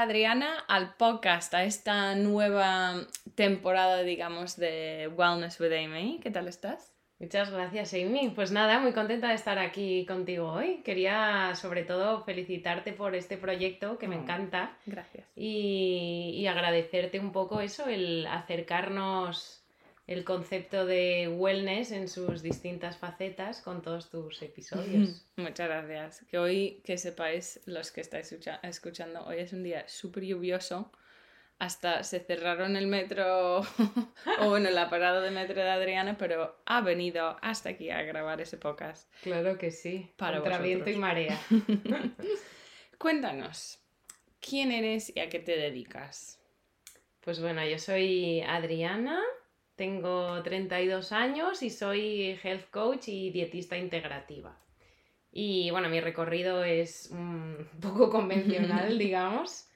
bienvenida Adriana al podcast, a esta nueva temporada, digamos, de Wellness with Amy. ¿Qué tal estás? Muchas gracias, Amy. Pues nada, muy contenta de estar aquí contigo hoy. Quería sobre todo felicitarte por este proyecto que me Oh, encanta Gracias. y, y agradecerte un poco eso, el acercarnos el concepto de wellness en sus distintas facetas con todos tus episodios. Muchas gracias. Que hoy, que sepáis, los que estáis escucha- escuchando, hoy es un día súper lluvioso. Hasta se cerraron el metro, o bueno, la parada de metro de Adriana, pero ha venido hasta aquí a grabar ese podcast. Claro que sí, Para contra viento y marea. Cuéntanos, ¿quién eres y a qué te dedicas? Pues bueno, yo soy Adriana, tengo 32 años y soy health coach y dietista integrativa. Y bueno, mi recorrido es un poco convencional, digamos,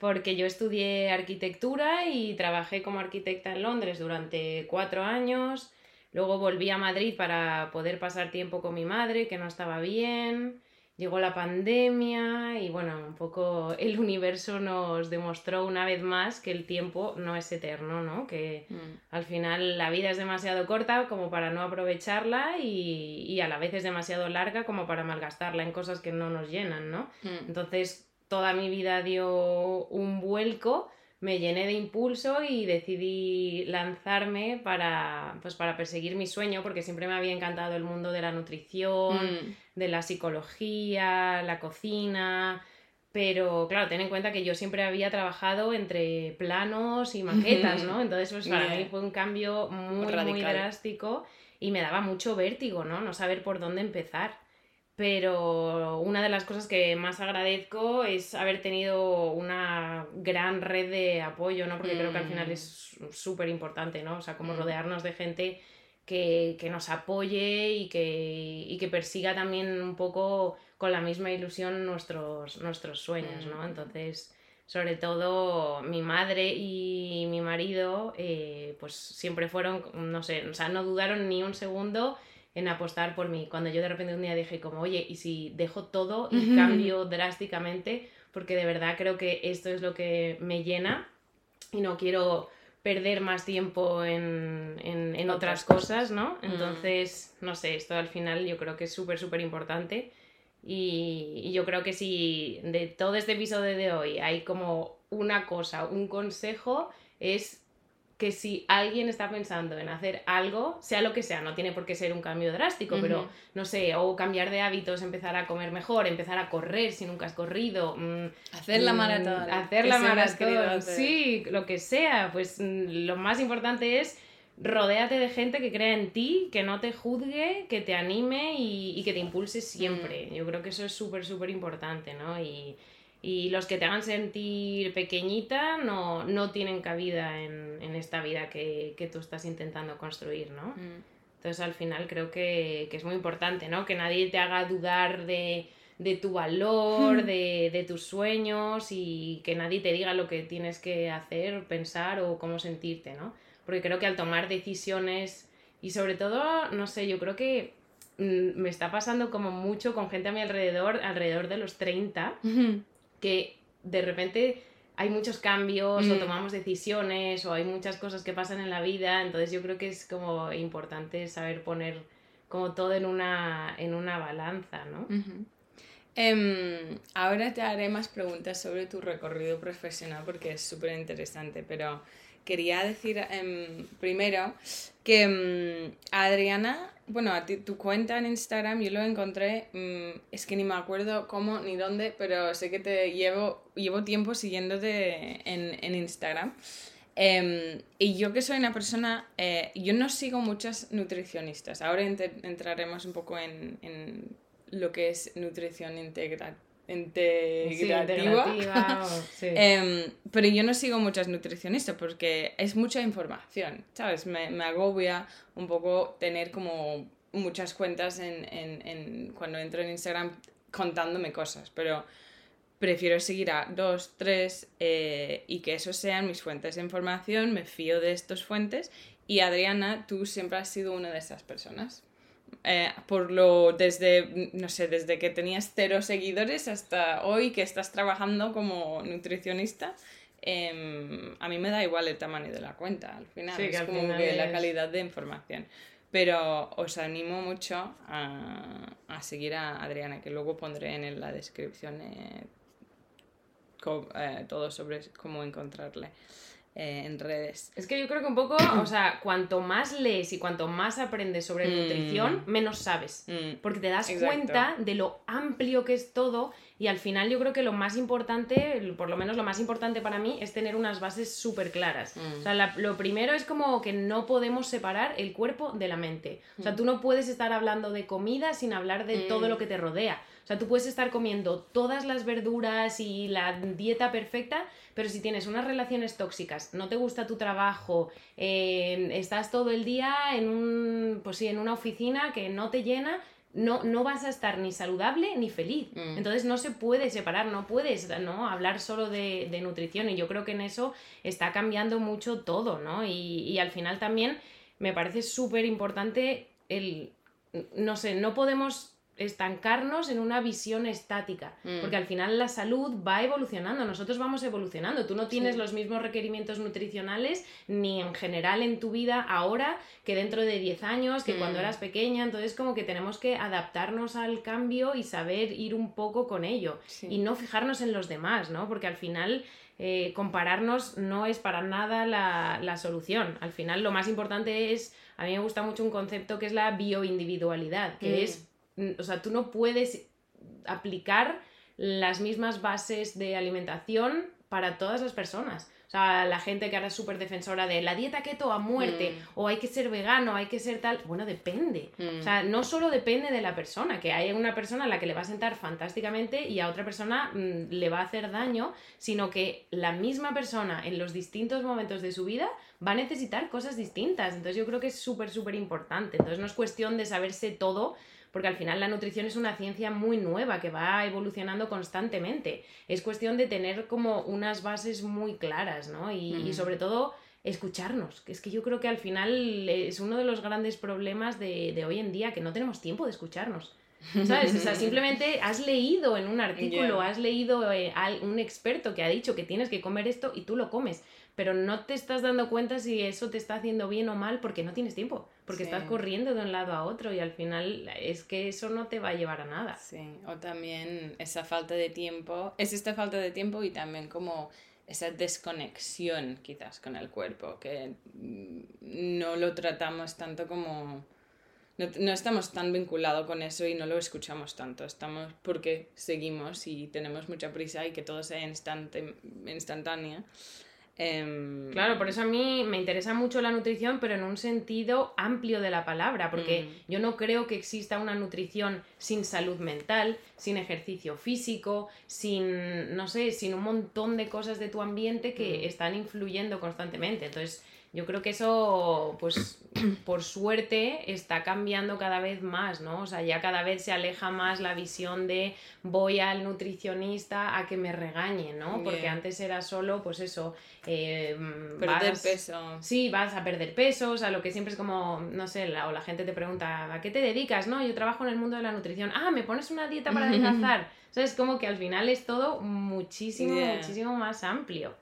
porque yo estudié arquitectura y trabajé como arquitecta en Londres durante cuatro años. Luego volví a Madrid para poder pasar tiempo con mi madre, que no estaba bien. Llegó la pandemia y bueno, un poco el universo nos demostró una vez más que el tiempo no es eterno, ¿no? Que al final la vida es demasiado corta como para no aprovecharla y, y a la vez es demasiado larga como para malgastarla en cosas que no nos llenan, ¿no? Mm. Entonces toda mi vida dio un vuelco, me llené de impulso y decidí lanzarme para, pues, para perseguir mi sueño porque siempre me había encantado el mundo de la nutrición, Mm. De la psicología, la cocina. Pero claro, ten en cuenta que yo siempre había trabajado entre planos y maquetas, ¿no? Entonces, pues para Yeah. mí fue un cambio muy, muy drástico y me daba mucho vértigo, ¿no? No saber por dónde empezar. Pero una de las cosas que más agradezco es haber tenido una gran red de apoyo, ¿no? Porque creo que al final Mm. es súper importante, ¿no? O sea, como Mm. rodearnos de gente que, que nos apoye y que, y que persiga también un poco con la misma ilusión nuestros, nuestros sueños, ¿no? Mm. Entonces, sobre todo mi madre y mi marido, eh, pues siempre fueron, no sé, o sea, no dudaron ni un segundo en apostar por mí. Cuando yo de repente un día dije como, oye, ¿y si dejo todo y cambio drásticamente? Porque de verdad creo que esto es lo que me llena y no quiero perder más tiempo en, en- en Otras cosas, ¿no? Mm. Entonces, no sé, esto al final yo creo que es súper, súper importante. Y, y yo creo que si de todo este episodio de hoy hay como una cosa, un consejo, es que si alguien está pensando en hacer algo, sea lo que sea, no tiene por qué ser un cambio drástico, pero no sé, o cambiar de hábitos, empezar a comer mejor, empezar a correr si nunca has corrido, mm, Hacer la mm, maratón. Hacer la maratón, hacer. sí, lo que sea. Pues mm, lo más importante es rodéate de gente que crea en ti, que no te juzgue, que te anime y, y que te impulse siempre. Mm. Yo creo que eso es súper, súper importante, ¿no? Y, y los que te hagan sentir pequeñita no, no tienen cabida en, en esta vida que, que tú estás intentando construir, ¿no? Mm. Entonces al final creo que, que es muy importante, ¿no? Que nadie te haga dudar de, de tu valor, de, de tus sueños y que nadie te diga lo que tienes que hacer, pensar o cómo sentirte, ¿no? Porque creo que al tomar decisiones y sobre todo, no sé, yo creo que mm, me está pasando como mucho con gente a mi alrededor, alrededor de los 30, que de repente hay muchos cambios o Mm. tomamos decisiones o hay muchas cosas que pasan en la vida, entonces yo creo que es como importante saber poner como todo en una, en una balanza, ¿no? Em, ahora te haré más preguntas sobre tu recorrido profesional porque es súper interesante, pero quería decir em, primero que em, Adriana, bueno, a ti, tu cuenta en Instagram yo lo encontré, mm, es que ni me acuerdo cómo ni dónde, pero sé que te llevo, llevo tiempo siguiéndote en, en Instagram. Em, y yo que soy una persona, eh, yo no sigo muchas nutricionistas. Ahora entraremos un poco en, en lo que es nutrición integra- Sí, integrativa. o- sí. Em, pero yo no sigo muchas nutricionistas porque es mucha información, ¿sabes? Me, me agobia un poco tener como muchas cuentas en, en- en- cuando entro en Instagram contándome cosas, pero prefiero seguir a dos, tres eh, y que esos sean mis fuentes de información, me fío de estas fuentes y Adriana, tú siempre has sido una de esas personas. Eh, por lo desde, no sé, desde que tenías cero seguidores hasta hoy que estás trabajando como nutricionista. Em, a mí me da igual el tamaño de la cuenta, al final. es como que la calidad de información. Pero os animo mucho a, a, seguir a Adriana, que luego pondré en la descripción eh, eh, todo sobre cómo encontrarle. Eh, en redes. Es que yo creo que un poco, o sea, cuanto más lees y cuanto más aprendes sobre mm. nutrición, menos sabes. Mm. Porque te das cuenta de lo amplio que es todo y al final yo creo que lo más importante, por lo menos lo más importante para mí, es tener unas bases súper claras. Mm. O sea, lo primero es como que no podemos separar el cuerpo de la mente. O sea, tú no puedes estar hablando de comida sin hablar de todo lo que te rodea. O sea, tú puedes estar comiendo todas las verduras y la dieta perfecta, pero si tienes unas relaciones tóxicas, no te gusta tu trabajo, eh, estás todo el día en, un, pues sí, en una oficina que no te llena, no, no vas a estar ni saludable ni feliz. Mm. Entonces no se puede separar, no puedes ¿no? hablar solo de, nutrición y yo creo que en eso está cambiando mucho todo, ¿no? Y, y al final también me parece súper importante el, no sé, no podemos estancarnos en una visión estática, mm. porque al final la salud va evolucionando, nosotros vamos evolucionando, tú no tienes los mismos requerimientos nutricionales ni en general en tu vida ahora que dentro de 10 años, que cuando mm. eras pequeña, entonces como que tenemos que adaptarnos al cambio y saber ir un poco con ello y no fijarnos en los demás, ¿no? Porque al final... Eh, compararnos no es para nada la, solución. Al final lo más importante es, a mí me gusta mucho un concepto que es la bioindividualidad, que mm. es o sea, tú no puedes aplicar las mismas bases de alimentación para todas las personas. O sea, la gente que ahora es súper defensora de la dieta keto a muerte, mm. o hay que ser vegano, hay que ser tal. Bueno, depende. O sea, mm. no solo depende de la persona, que hay una persona a la que le va a sentar fantásticamente y a otra persona mm, le va a hacer daño, sino que la misma persona en los distintos momentos de su vida va a necesitar cosas distintas. Entonces, yo creo que es súper, súper importante. Entonces, no es cuestión de saberse todo porque al final la nutrición es una ciencia muy nueva que va evolucionando constantemente. Es cuestión de tener como unas bases muy claras, ¿no? Y, sobre todo escucharnos, que es que yo creo que al final es uno de los grandes problemas de, hoy en día, que no tenemos tiempo de escucharnos. ¿Sabes? O sea, simplemente has leído en un artículo, has leído eh, a un experto que ha dicho que tienes que comer esto y tú lo comes pero no te estás dando cuenta si eso te está haciendo bien o mal porque no tienes tiempo, porque estás corriendo de un lado a otro y al final es que eso no te va a llevar a nada. Sí, o también esa falta de tiempo, es esta falta de tiempo y también como esa desconexión quizás con el cuerpo, que no lo tratamos tanto como... No, estamos tan vinculados con eso y no lo escuchamos tanto. Estamos porque seguimos y tenemos mucha prisa y que todo sea instante, instantáneo. Em, claro, por eso a mí me interesa mucho la nutrición, pero en un sentido amplio de la palabra, porque mm. yo no creo que exista una nutrición sin salud mental, sin ejercicio físico, sin, no sé, sin un montón de cosas de tu ambiente que mm. están influyendo constantemente. Entonces, yo creo que eso, pues, por suerte, está cambiando cada vez más, ¿no? O sea, ya cada vez se aleja más la visión de voy al nutricionista a que me regañe, ¿no? Porque antes era solo, pues eso, eh, perder peso. Sí, vas a perder peso, o sea, lo que siempre es como, no sé, la, o la gente te pregunta, ¿a qué te dedicas? No, yo trabajo en el mundo de la nutrición. Ah, ¿me pones una dieta para adelgazar? o sea, es como que al final es todo muchísimo, muchísimo más amplio.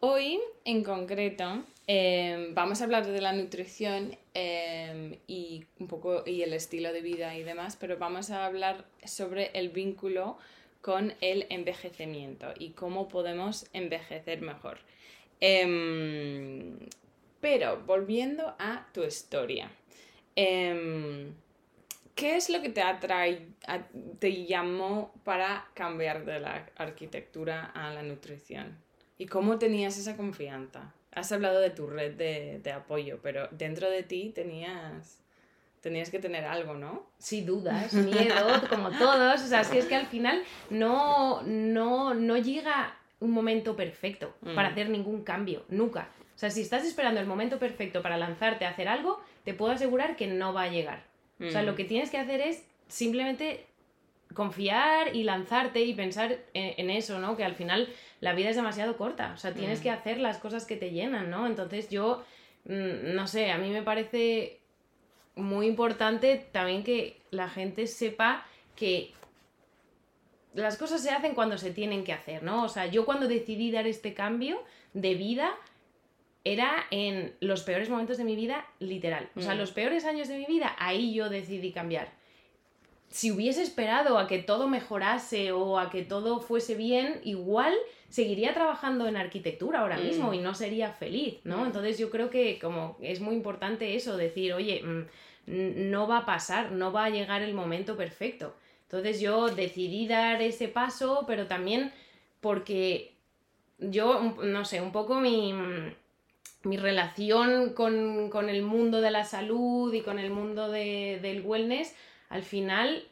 Hoy, en concreto, em, vamos a hablar de la nutrición em, y un poco y el estilo de vida y demás, pero vamos a hablar sobre el vínculo con el envejecimiento y cómo podemos envejecer mejor. Em, pero volviendo a tu historia, ¿qué es lo que te atrae, te llamó para cambiar de la arquitectura a la nutrición? ¿Y cómo tenías esa confianza? Has hablado de tu red de, apoyo, pero dentro de ti tenías, tenías que tener algo, ¿no? Sí, dudas, miedo, como todos. O sea, es que, es que al final no, no, no llega un momento perfecto para mm. hacer ningún cambio, nunca. O sea, si estás esperando el momento perfecto para lanzarte a hacer algo, te puedo asegurar que no va a llegar. O sea, lo mm. que tienes que hacer es simplemente confiar y lanzarte y pensar en, eso, ¿no? Que al final la vida es demasiado corta, o sea, tienes mm. que hacer las cosas que te llenan, ¿no? Entonces yo, mm, no sé, a mí me parece muy importante también que la gente sepa que las cosas se hacen cuando se tienen que hacer, ¿no? O sea, yo cuando decidí dar este cambio de vida era en los peores momentos de mi vida, literal. O sea, Mm. los peores años de mi vida, ahí yo decidí cambiar. Si hubiese esperado a que todo mejorase o a que todo fuese bien, igual seguiría trabajando en arquitectura ahora mismo Mm. y no sería feliz, ¿no? Mm. Entonces yo creo que como es muy importante eso, decir, oye, mm, no va a pasar, no va a llegar el momento perfecto. Entonces yo decidí dar ese paso, pero también porque yo, no sé, un poco mi, mi relación con, con el mundo de la salud y con el mundo de- del wellness, al final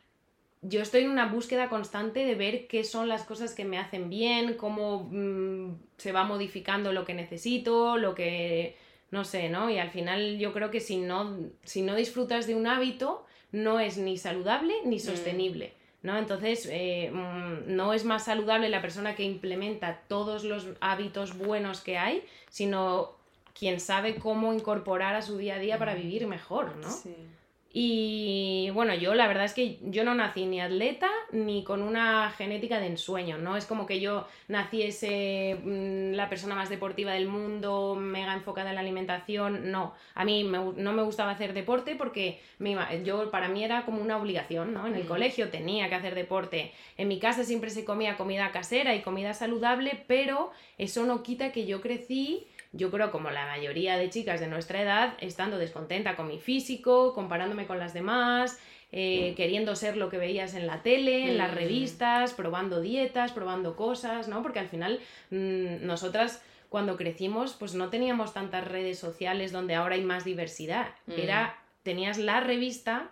yo estoy en una búsqueda constante de ver qué son las cosas que me hacen bien, cómo mm, se va modificando lo que necesito, lo que no sé, ¿no? Y al final yo creo que si no, si no disfrutas de un hábito, no es ni saludable ni sostenible. ¿no? Entonces, eh, mm, no es más saludable la persona que implementa todos los hábitos buenos que hay, sino quien sabe cómo incorporar a su día a día para vivir mejor, ¿no? Sí. Y bueno, yo la verdad es que yo no nací ni atleta ni con una genética de ensueño, ¿no? Es como que yo naciese mm, la persona más deportiva del mundo, mega enfocada en la alimentación, no. A mí me no me gustaba hacer deporte porque me iba- yo, para mí era como una obligación, ¿no? En el Mm. colegio tenía que hacer deporte, en mi casa siempre se comía comida casera y comida saludable, pero eso no quita que yo crecí yo creo como la mayoría de chicas de nuestra edad, estando descontenta con mi físico, comparándome con las demás, eh, queriendo ser lo que veías en la tele, en las Mm. revistas, probando dietas, probando cosas, ¿no? Porque al final mm, nosotras cuando crecimos pues no teníamos tantas redes sociales donde ahora hay más diversidad. Mm. Era, tenías la revista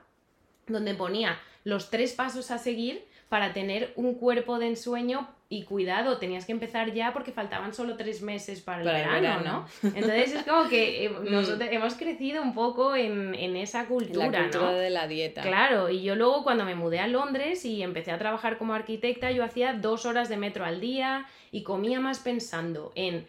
donde ponía los tres pasos a seguir para tener un cuerpo de ensueño y cuidado, tenías que empezar ya porque faltaban solo tres meses para el, Para el verano. ¿no? Entonces es como que eh, Mm. nosotros hemos crecido un poco en, en esa La cultura, cultura ¿no? de la dieta. Claro, y yo luego cuando me mudé a Londres y empecé a trabajar como arquitecta, yo hacía dos horas de metro al día y comía más pensando en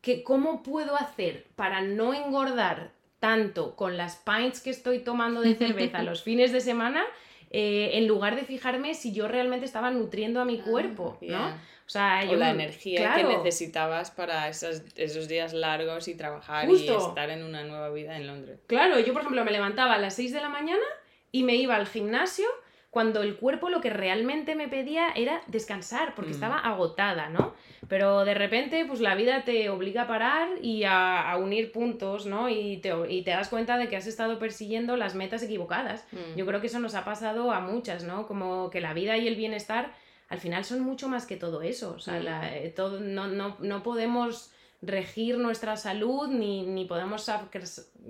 que cómo puedo hacer para no engordar tanto con las pints que estoy tomando de cerveza los fines de semana, eh, en lugar de fijarme si yo realmente estaba nutriendo a mi cuerpo, ¿no? Yeah. O sea, O yo la me- energía que necesitabas para esos, esos días largos y trabajar Justo. y estar en una nueva vida en Londres. Claro, yo por ejemplo me levantaba a las 6 de la mañana y me iba al gimnasio cuando el cuerpo lo que realmente me pedía era descansar, porque Mm. estaba agotada, ¿no? Pero de repente, pues la vida te obliga a parar y a, a unir puntos, ¿no? Y te, y te das cuenta de que has estado persiguiendo las metas equivocadas. Mm. Yo creo que eso nos ha pasado a muchas, ¿no? Como que la vida y el bienestar al final son mucho más que todo eso. O sea, Mm. la- eh, todo, no, no, no podemos regir nuestra salud ni, ni podemos sac-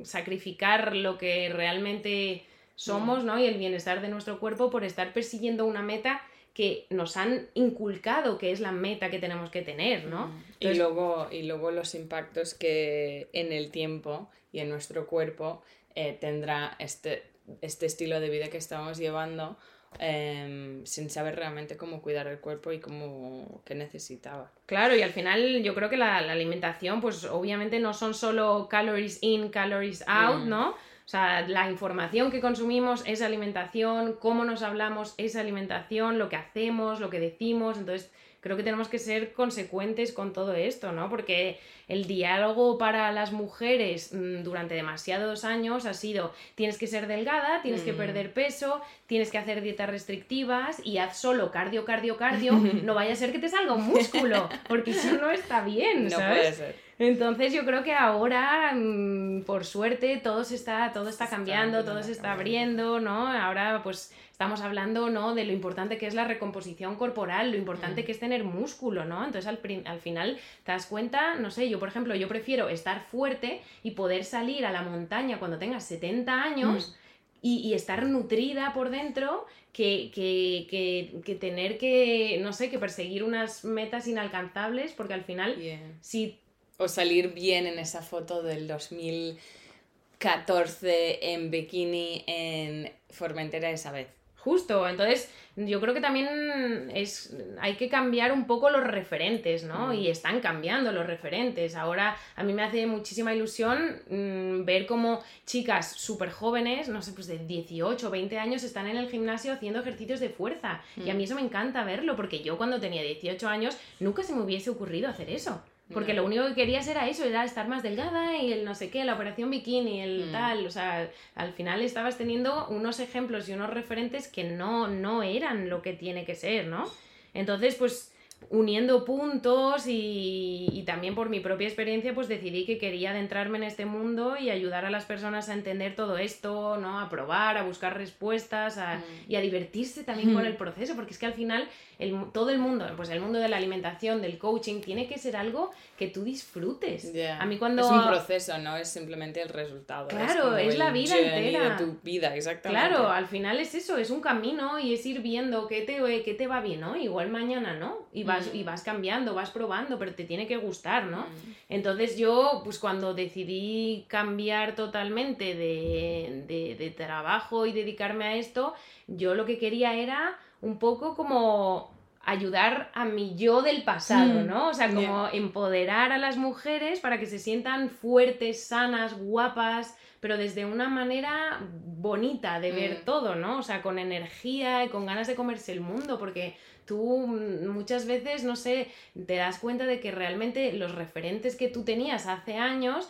sacrificar lo que realmente somos, ¿no? Y el bienestar de nuestro cuerpo por estar persiguiendo una meta que nos han inculcado que es la meta que tenemos que tener, ¿no? Mm. Y, Entonces- luego, y luego los impactos que en el tiempo y en nuestro cuerpo eh, tendrá este, este estilo de vida que estamos llevando em, sin saber realmente cómo cuidar el cuerpo y cómo qué necesitaba. Claro, y al final yo creo que la, la alimentación, pues obviamente no son solo calories in, calories out, Mm. ¿no? O sea, la información que consumimos es alimentación, cómo nos hablamos es alimentación, lo que hacemos, lo que decimos, entonces creo que tenemos que ser consecuentes con todo esto, ¿no? Porque el diálogo para las mujeres mm, durante demasiados años ha sido tienes que ser delgada, tienes que Mm. perder peso, tienes que hacer dietas restrictivas y haz solo cardio, cardio, cardio, no vaya a ser que te salga un músculo, porque eso no está bien, No ¿sabes? puede ser. Entonces yo creo que ahora, mm, por suerte, todo se está, todo está cambiando, todo se está abriendo, ¿no? Ahora pues estamos hablando, ¿no? De lo importante que es la recomposición corporal, lo importante Mm. que es tener músculo, ¿no? Entonces al, final te das cuenta, no sé, yo por ejemplo, yo prefiero estar fuerte y poder salir a la montaña cuando tengas 70 años y, y estar nutrida por dentro que, que, que, que tener que, no sé, que perseguir unas metas inalcanzables porque al final Yeah. si O salir bien en esa foto del 2014 en bikini en Formentera esa vez. Justo, entonces yo creo que también es, hay que cambiar un poco los referentes, ¿no? Mm. Y están cambiando los referentes. Ahora a mí me hace muchísima ilusión mm, ver cómo chicas súper jóvenes, no sé, pues de 18 o 20 años, están en el gimnasio haciendo ejercicios de fuerza. Y a Mm. mí eso me encanta verlo, porque yo cuando tenía 18 años nunca se me hubiese ocurrido hacer eso. Porque lo único que querías era eso, era estar más delgada y el no sé qué, la operación bikini, el Mm. tal. O sea, al final estabas teniendo unos ejemplos y unos referentes que no, no eran lo que tiene que ser, ¿no? Entonces, pues uniendo puntos y, y también por mi propia experiencia, pues decidí que quería adentrarme en este mundo y ayudar a las personas a entender todo esto, ¿no? A probar, a buscar respuestas a- Mm. y a divertirse también con el proceso, porque es que al final el todo el mundo, pues el mundo de la alimentación, del coaching, tiene que ser algo que tú disfrutes. A mí cuando... Es un proceso, no es simplemente el resultado. Claro, como es la vida entera. de tu vida, exactamente. Claro, al final es eso, es un camino y es ir viendo qué te, qué te va bien, ¿no? Igual mañana, ¿no? Y vas, Mm. y vas cambiando, vas probando, pero te tiene que gustar, ¿no? Mm. Entonces yo, pues cuando decidí cambiar totalmente de, de- de trabajo y dedicarme a esto, yo lo que quería era un poco como ayudar a mi yo del pasado, Mm, ¿no? O sea, como yeah. empoderar a las mujeres para que se sientan fuertes, sanas, guapas, pero desde una manera bonita de ver Mm. todo, ¿no? O sea, con energía y con ganas de comerse el mundo, porque tú mm, muchas veces, no sé, te das cuenta de que realmente los referentes que tú tenías hace años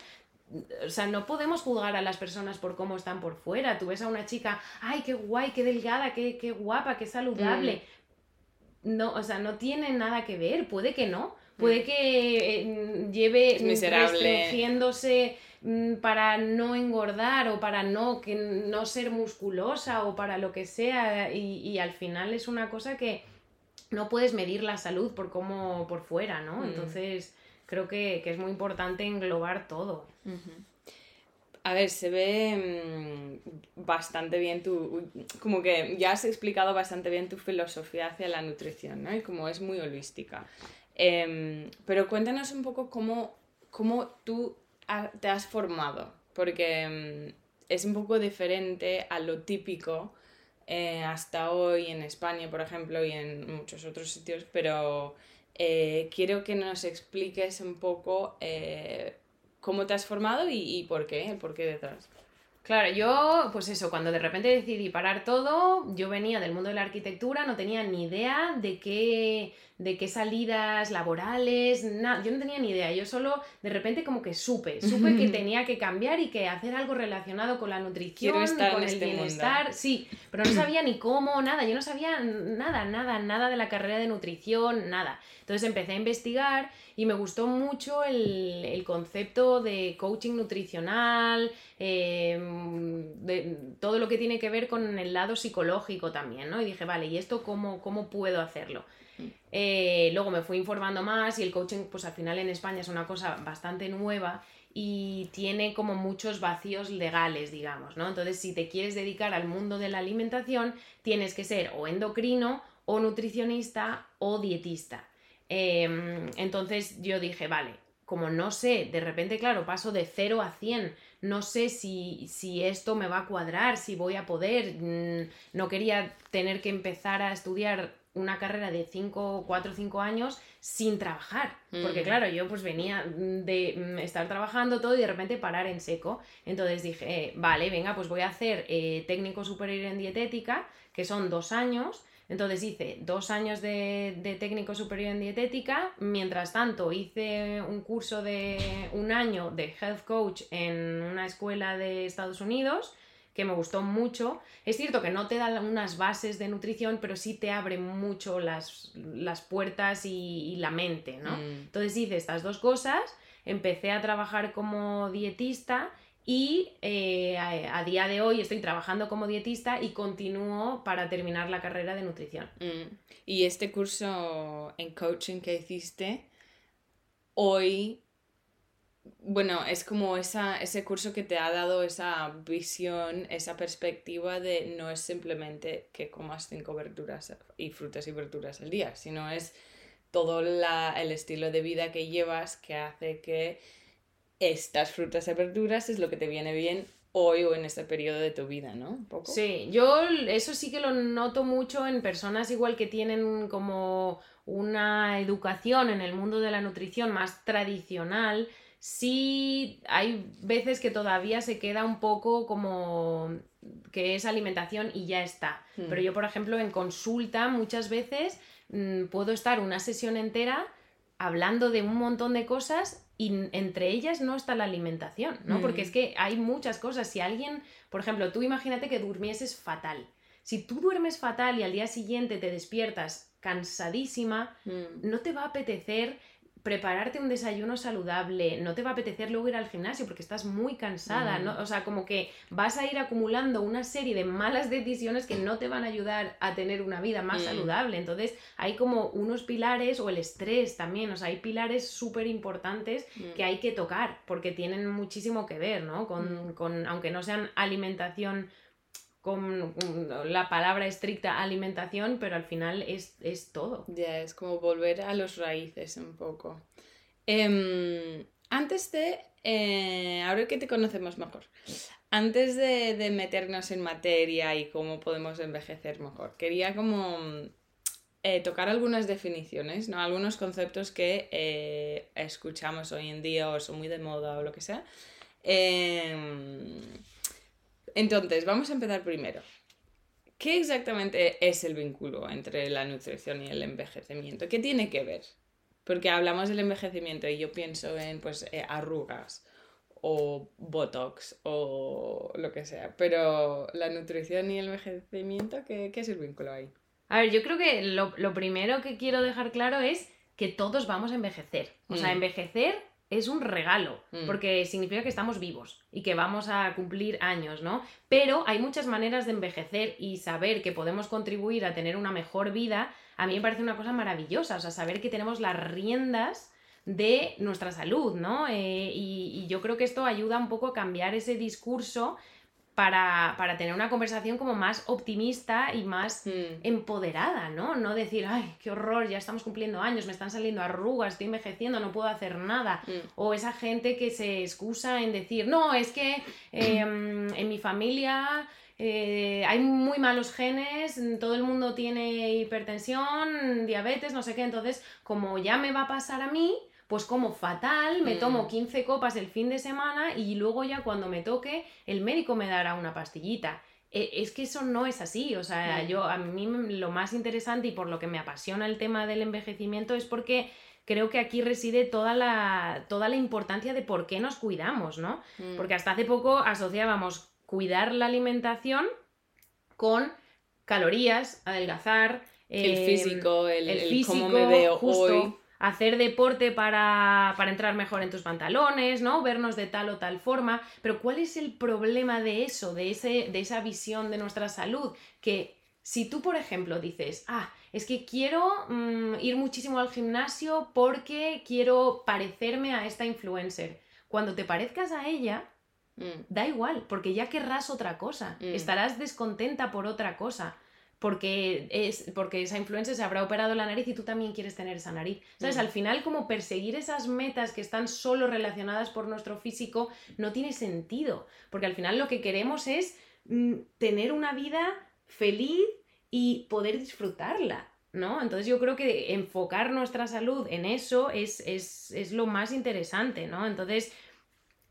o sea, no podemos juzgar a las personas por cómo están por fuera. Tú ves a una chica, ay, qué guay, qué delgada, qué, qué guapa, qué saludable. No, o sea, no tiene nada que ver, puede que no. Puede que eh, lleve restringiéndose mm, para no engordar o para no, que, no ser musculosa o para lo que sea. Y, y al final es una cosa que no puedes medir la salud por cómo por fuera, ¿no? Mm. Entonces creo que, que es muy importante englobar todo. A ver, se ve mm, bastante bien tu... Como que ya has explicado bastante bien tu filosofía hacia la nutrición, ¿no? Y como es muy holística. Em, pero cuéntanos un poco cómo, cómo tú te has formado, porque mm, es un poco diferente a lo típico eh, hasta hoy en España, por ejemplo, y en muchos otros sitios, pero eh, quiero que nos expliques un poco eh, cómo te has formado y, y por qué, el por qué detrás. Claro, yo, pues eso, cuando de repente decidí parar todo, yo venía del mundo de la arquitectura, no tenía ni idea de qué, de qué salidas laborales, nada, yo no tenía ni idea, yo solo de repente como que supe, supe que tenía que cambiar y que hacer algo relacionado con la nutrición, con el este mundo. bienestar, sí, pero no sabía ni cómo, nada, yo no sabía nada, nada, nada de la carrera de nutrición, nada. Entonces empecé a investigar y me gustó mucho el, el concepto de coaching nutricional, eh, de todo lo que tiene que ver con el lado psicológico también, ¿no? Y dije, vale, ¿y esto cómo, cómo puedo hacerlo? Eh, luego me fui informando más y el coaching, pues al final en España es una cosa bastante nueva y tiene como muchos vacíos legales, digamos, ¿no? Entonces, si te quieres dedicar al mundo de la alimentación, tienes que ser o endocrino, o nutricionista, o dietista. Eh, entonces yo dije, vale, como no sé, de repente, claro, paso de 0 a 100, no sé si, si esto me va a cuadrar, si voy a poder, mm, no quería tener que empezar a estudiar una carrera de 5, 4 o 5 años sin trabajar, porque claro, yo pues venía de mm, estar trabajando todo y de repente parar en seco, entonces dije, eh, vale, venga, pues voy a hacer eh, técnico superior en dietética, que son dos años, entonces hice dos años de, de técnico superior en dietética, mientras tanto hice un curso de un año de health coach en una escuela de Estados Unidos que me gustó mucho. Es cierto que no te da unas bases de nutrición, pero sí te abre mucho las, las puertas y, y la mente, ¿no? Mm. Entonces hice estas dos cosas, empecé a trabajar como dietista y eh, a, a día de hoy estoy trabajando como dietista y continúo para terminar la carrera de nutrición. Mm. Y este curso en coaching que hiciste hoy, bueno, es como esa, ese curso que te ha dado esa visión, esa perspectiva de no es simplemente que comas cinco verduras y frutas y verduras al día, sino es todo la- el estilo de vida que llevas que hace que estas frutas y verduras es lo que te viene bien hoy o en este periodo de tu vida, ¿no? Poco. Sí, yo eso sí que lo noto mucho en personas igual que tienen como una educación en el mundo de la nutrición más tradicional, sí hay veces que todavía se queda un poco como que es alimentación y ya está. Hmm. Pero yo, por ejemplo, en consulta muchas veces mm, puedo estar una sesión entera hablando de un montón de cosas y entre ellas no está la alimentación, ¿no? Mm. Porque es que hay muchas cosas. Si alguien, por ejemplo, tú imagínate que durmieses fatal. Si tú duermes fatal y al día siguiente te despiertas cansadísima, Mm. no te va a apetecer prepararte un desayuno saludable, no te va a apetecer luego ir al gimnasio porque estás muy cansada. ¿no? O sea, como que vas a ir acumulando una serie de malas decisiones que no te van a ayudar a tener una vida más Mm. saludable. Entonces, hay como unos pilares o el estrés también, o sea, hay pilares súper importantes Mm. que hay que tocar porque tienen muchísimo que ver, ¿no? Con, Mm. con- aunque no sean alimentación con la palabra estricta alimentación, pero al final es, es todo. Ya, es como volver a los raíces un poco. Em, antes de, eh, ahora que te conocemos mejor, antes de, de meternos en materia y cómo podemos envejecer mejor, quería como mm, eh, tocar algunas definiciones, ¿no? Algunos conceptos que eh, escuchamos hoy en día o son muy de moda o lo que sea. Em, entonces, vamos a empezar primero. ¿Qué exactamente es el vínculo entre la nutrición y el envejecimiento? ¿Qué tiene que ver? Porque hablamos del envejecimiento y yo pienso en pues eh, arrugas o botox o lo que sea, pero la nutrición y el envejecimiento, ¿qué, qué es el vínculo ahí? A ver, yo creo que lo, lo primero que quiero dejar claro es que todos vamos a envejecer. O sea, Mm. envejecer es un regalo, Mm. porque significa que estamos vivos y que vamos a cumplir años, ¿no? Pero hay muchas maneras de envejecer y saber que podemos contribuir a tener una mejor vida, a mí me parece una cosa maravillosa, o sea, saber que tenemos las riendas de nuestra salud, ¿no? Eh, y, y yo creo que esto ayuda un poco a cambiar ese discurso para, para tener una conversación como más optimista y más Mm, empoderada, ¿no? No decir, ay, qué horror, ya estamos cumpliendo años, me están saliendo arrugas, estoy envejeciendo, no puedo hacer nada. mm, O esa gente que se excusa en decir, no, es que eh, en mi familia eh, hay muy malos genes, todo el mundo tiene hipertensión, diabetes, no sé qué, entonces como ya me va a pasar a mí, pues como fatal, me Mm. tomo 15 copas el fin de semana y luego ya cuando me toque el médico me dará una pastillita. E- Es que eso no es así, o sea, yo a mí lo más interesante y por lo que me apasiona el tema del envejecimiento es porque creo que aquí reside toda la, toda la importancia de por qué nos cuidamos, ¿no? mm. Porque hasta hace poco asociábamos cuidar la alimentación con calorías, adelgazar, el eh, físico, el, el el físico, cómo me veo justo, hoy. Hacer deporte para, para entrar mejor en tus pantalones, ¿no? Vernos de tal o tal forma. Pero ¿cuál es el problema de eso, de, ese, de esa visión de nuestra salud? Que si tú, por ejemplo, dices, ah, es que quiero mm, ir muchísimo al gimnasio porque quiero parecerme a esta influencer. Cuando te parezcas a ella, Mm, da igual, porque ya querrás otra cosa, Mm. estarás descontenta por otra cosa, porque, es, porque esa influencer se habrá operado la nariz y tú también quieres tener esa nariz. ¿Sabes? Mm. Al final, como perseguir esas metas que están solo relacionadas por nuestro físico no tiene sentido, porque al final lo que queremos es mm, tener una vida feliz y poder disfrutarla. ¿No? Entonces yo creo que enfocar nuestra salud en eso es, es, es lo más interesante, ¿no? Entonces,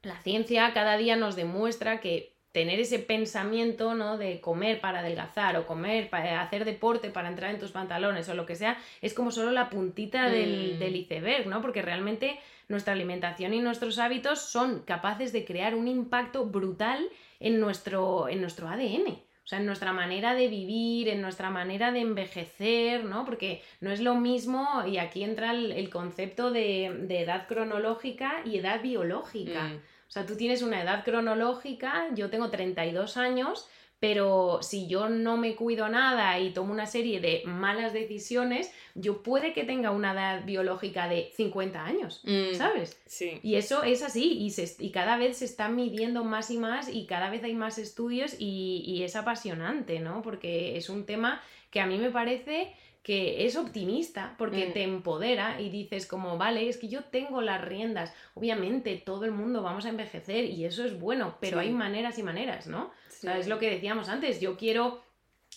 la ciencia cada día nos demuestra que tener ese pensamiento, ¿no? De comer para adelgazar o comer para hacer deporte para entrar en tus pantalones o lo que sea, es como solo la puntita del, Mm. del iceberg, ¿no? Porque realmente nuestra alimentación y nuestros hábitos son capaces de crear un impacto brutal en nuestro, en nuestro ADN. O sea, en nuestra manera de vivir, en nuestra manera de envejecer, ¿no? Porque no es lo mismo, y aquí entra el, el concepto de, de edad cronológica y edad biológica. mm, O sea, tú tienes una edad cronológica, yo tengo 32 años, pero si yo no me cuido nada y tomo una serie de malas decisiones, yo puede que tenga una edad biológica de 50 años, mm, ¿sabes? Sí. Y eso es así, y, se- y cada vez se está midiendo más y más, y cada vez hay más estudios, y, y es apasionante, ¿no? Porque es un tema que a mí me parece que es optimista porque Mm. te empodera y dices como, vale, es que yo tengo las riendas. Obviamente todo el mundo vamos a envejecer y eso es bueno, pero Sí. hay maneras y maneras, ¿no? O sea, Sí. es lo que decíamos antes, yo quiero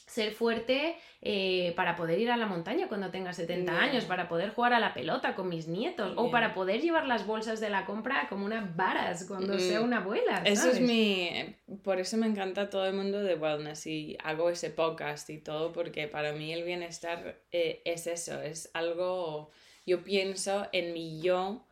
ser fuerte eh, para poder ir a la montaña cuando tenga 70 Ya. años, para poder jugar a la pelota con mis nietos o para poder llevar las bolsas de la compra como unas varas cuando Mm. sea una abuela. Eso es mi... Por eso me encanta todo el mundo de wellness y hago ese podcast y todo porque para mí el bienestar eh, es eso, es algo... Yo pienso en mi yo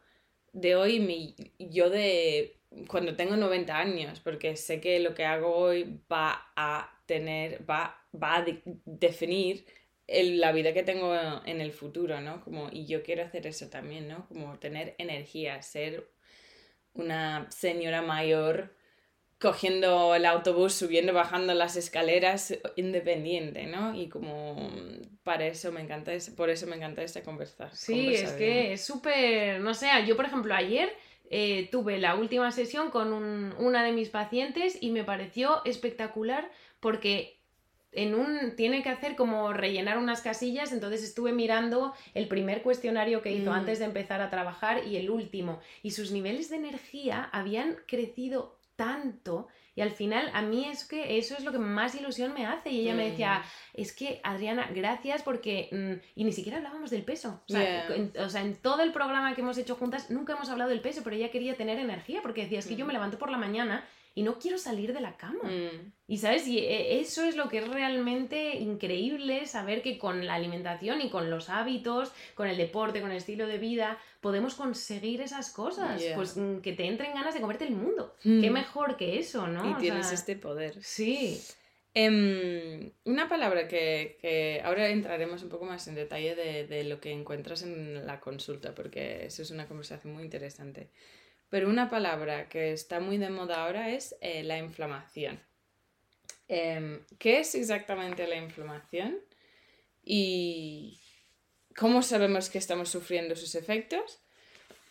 de hoy, mi yo de cuando tengo 90 años, porque sé que lo que hago hoy va a tener, va, va a de- definir el- la vida que tengo en el futuro, ¿no? Como, y yo quiero hacer eso también, ¿no? Como tener energía, ser una señora mayor cogiendo el autobús, subiendo, bajando las escaleras, independiente, ¿no? Y como para eso me encanta, por eso me encanta esta conversación. Sí, es que es súper, no sé, yo por ejemplo ayer eh, tuve la última sesión con un- una de mis pacientes y me pareció espectacular porque en un tiene que hacer como rellenar unas casillas, entonces estuve mirando el primer cuestionario que hizo Mm. antes de empezar a trabajar y el último y sus niveles de energía habían crecido tanto y al final a mí es que eso es lo que más ilusión me hace y ella me decía, es que Adriana, gracias porque... mm, y ni siquiera hablábamos del peso. O sea, Yeah. en, o sea, en todo el programa que hemos hecho juntas nunca hemos hablado del peso, pero ella quería tener energía porque decía, es que yo Mm. me levanto por la mañana y no quiero salir de la cama. Mm, Y sabes, y eh, eso es lo que es realmente increíble, saber que con la alimentación y con los hábitos, con el deporte, con el estilo de vida, podemos conseguir esas cosas. Yeah. Pues mm, que te entren ganas de comerte el mundo. Mm. Qué mejor que eso, ¿no? y O tienes sea, este poder. Sí. Em, una palabra que, que ahora entraremos un poco más en detalle de, de lo que encuentras en la consulta, porque eso es una conversación muy interesante. Pero una palabra que está muy de moda ahora es eh, la inflamación. Em, ¿Qué es exactamente la inflamación? ¿Y cómo sabemos que estamos sufriendo sus efectos?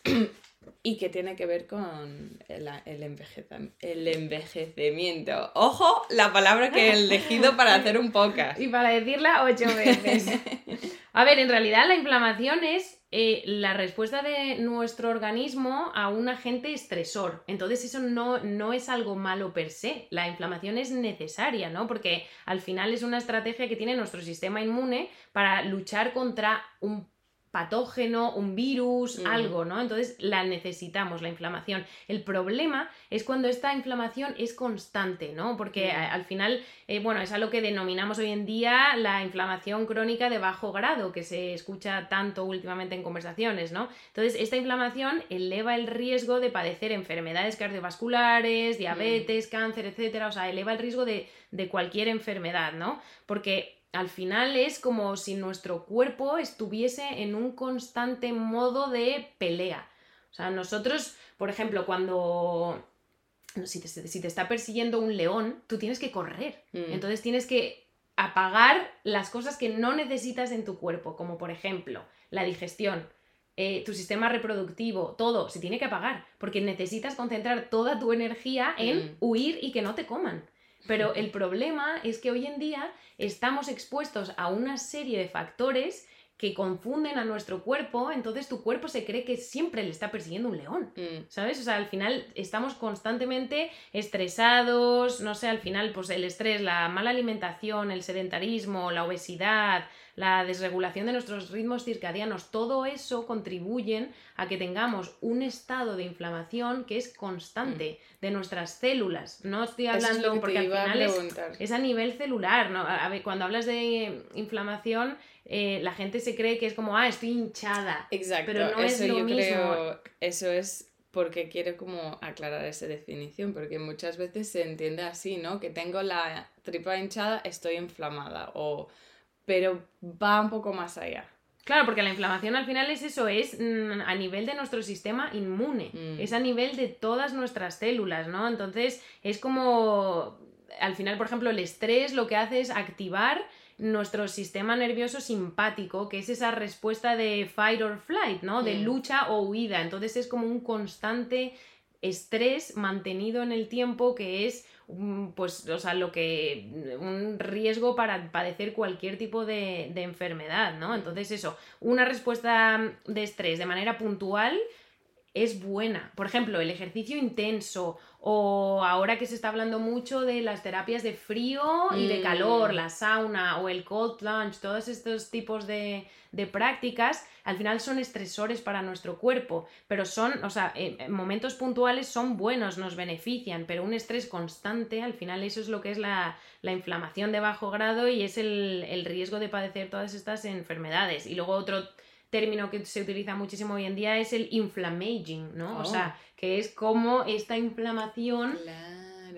y qué tiene que ver con el, el, envejeza- el envejecimiento. Ojo, la palabra que he elegido para hacer un podcast. Y para decirla ocho veces. A ver, en realidad la inflamación es eh, la respuesta de nuestro organismo a un agente estresor. Entonces eso no, no es algo malo per se. La inflamación es necesaria, ¿no? Porque al final es una estrategia que tiene nuestro sistema inmune para luchar contra un patógeno, un virus, Mm. algo, ¿no? Entonces la necesitamos, la inflamación. El problema es cuando esta inflamación es constante, ¿no? Porque Mm. a- al final, eh, bueno, es a lo que denominamos hoy en día la inflamación crónica de bajo grado, que se escucha tanto últimamente en conversaciones, ¿no? Entonces, esta inflamación eleva el riesgo de padecer enfermedades cardiovasculares, diabetes, cáncer, etcétera, o sea, eleva el riesgo de, de cualquier enfermedad, ¿no? Porque al final es como si nuestro cuerpo estuviese en un constante modo de pelea. O sea, nosotros, por ejemplo, cuando si te, si te está persiguiendo un león, tú tienes que correr. Mm. Entonces tienes que apagar las cosas que no necesitas en tu cuerpo, como por ejemplo la digestión, eh, tu sistema reproductivo, todo, se tiene que apagar, porque necesitas concentrar toda tu energía en Mm. huir y que no te coman. Pero el problema es que hoy en día estamos expuestos a una serie de factores que confunden a nuestro cuerpo, entonces tu cuerpo se cree que siempre le está persiguiendo un león. Mm, ¿Sabes? O sea, al final estamos constantemente estresados, no sé, al final, pues el estrés, la mala alimentación, el sedentarismo, la obesidad, la desregulación de nuestros ritmos circadianos, todo eso contribuyen a que tengamos un estado de inflamación que es constante de nuestras células. No estoy Mm. Es hablando que porque al a final es, es a nivel celular, ¿no? A a ver, cuando hablas de inflamación, eh, la gente se cree que es como, ah, estoy hinchada. Exacto, pero no es lo yo mismo. creo, eso es porque quiero como aclarar esa definición, porque muchas veces se entiende así, ¿no? Que tengo la tripa hinchada, estoy inflamada, o pero va un poco más allá. Claro, porque la inflamación al final es eso, es mm, a nivel de nuestro sistema inmune, Mm. es a nivel de todas nuestras células, ¿no? Entonces es como, al final, por ejemplo, el estrés lo que hace es activar nuestro sistema nervioso simpático, que es esa respuesta de fight or flight, ¿no? De Mm. lucha o huida. Entonces es como un constante estrés mantenido en el tiempo que es pues, o sea, lo que, un riesgo para padecer cualquier tipo de, de enfermedad, ¿no? Entonces eso, una respuesta de estrés de manera puntual es buena. Por ejemplo, el ejercicio intenso o ahora que se está hablando mucho de las terapias de frío y de calor, mm. la sauna o el cold plunge, todos estos tipos de, prácticas, al final son estresores para nuestro cuerpo, pero son, o sea, en momentos puntuales son buenos, nos benefician, pero un estrés constante, al final eso es lo que es la, inflamación de bajo grado y es el, el riesgo de padecer todas estas enfermedades. Y luego otro término que se utiliza muchísimo hoy en día es el inflammaging, ¿no? O sea, oh. que es como esta inflamación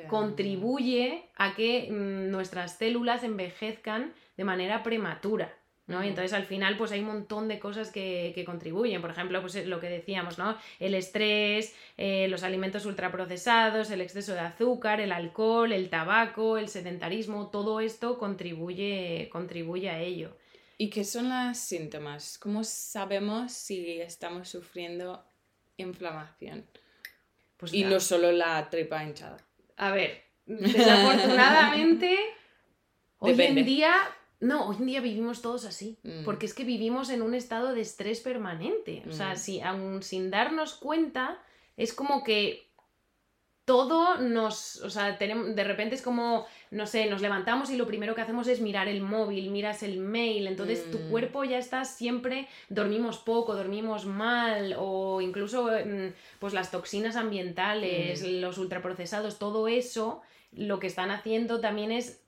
contribuye a que mm, nuestras células envejezcan de manera prematura. ¿no? Y entonces al final pues hay un montón de cosas que, contribuyen. Por ejemplo, pues lo que decíamos, ¿no? El estrés, eh, los alimentos ultraprocesados, el exceso de azúcar, el alcohol, el tabaco, el sedentarismo, todo esto contribuye, contribuye a ello. ¿Y qué son los síntomas? ¿Cómo sabemos si estamos sufriendo inflamación? Pues y no solo la tripa hinchada. A ver, desafortunadamente, hoy en día, no, hoy en día vivimos todos así, mm. porque es que vivimos en un estado de estrés permanente. O sea, mm. si aún sin darnos cuenta, es como que todo nos, o sea, tenemos, de repente es como, no sé, nos levantamos y lo primero que hacemos es mirar el móvil, miras el mail, entonces tu mm. cuerpo ya está siempre, dormimos poco, dormimos mal, o incluso mm, pues las toxinas ambientales, mm. los ultraprocesados, todo eso, lo que están haciendo también es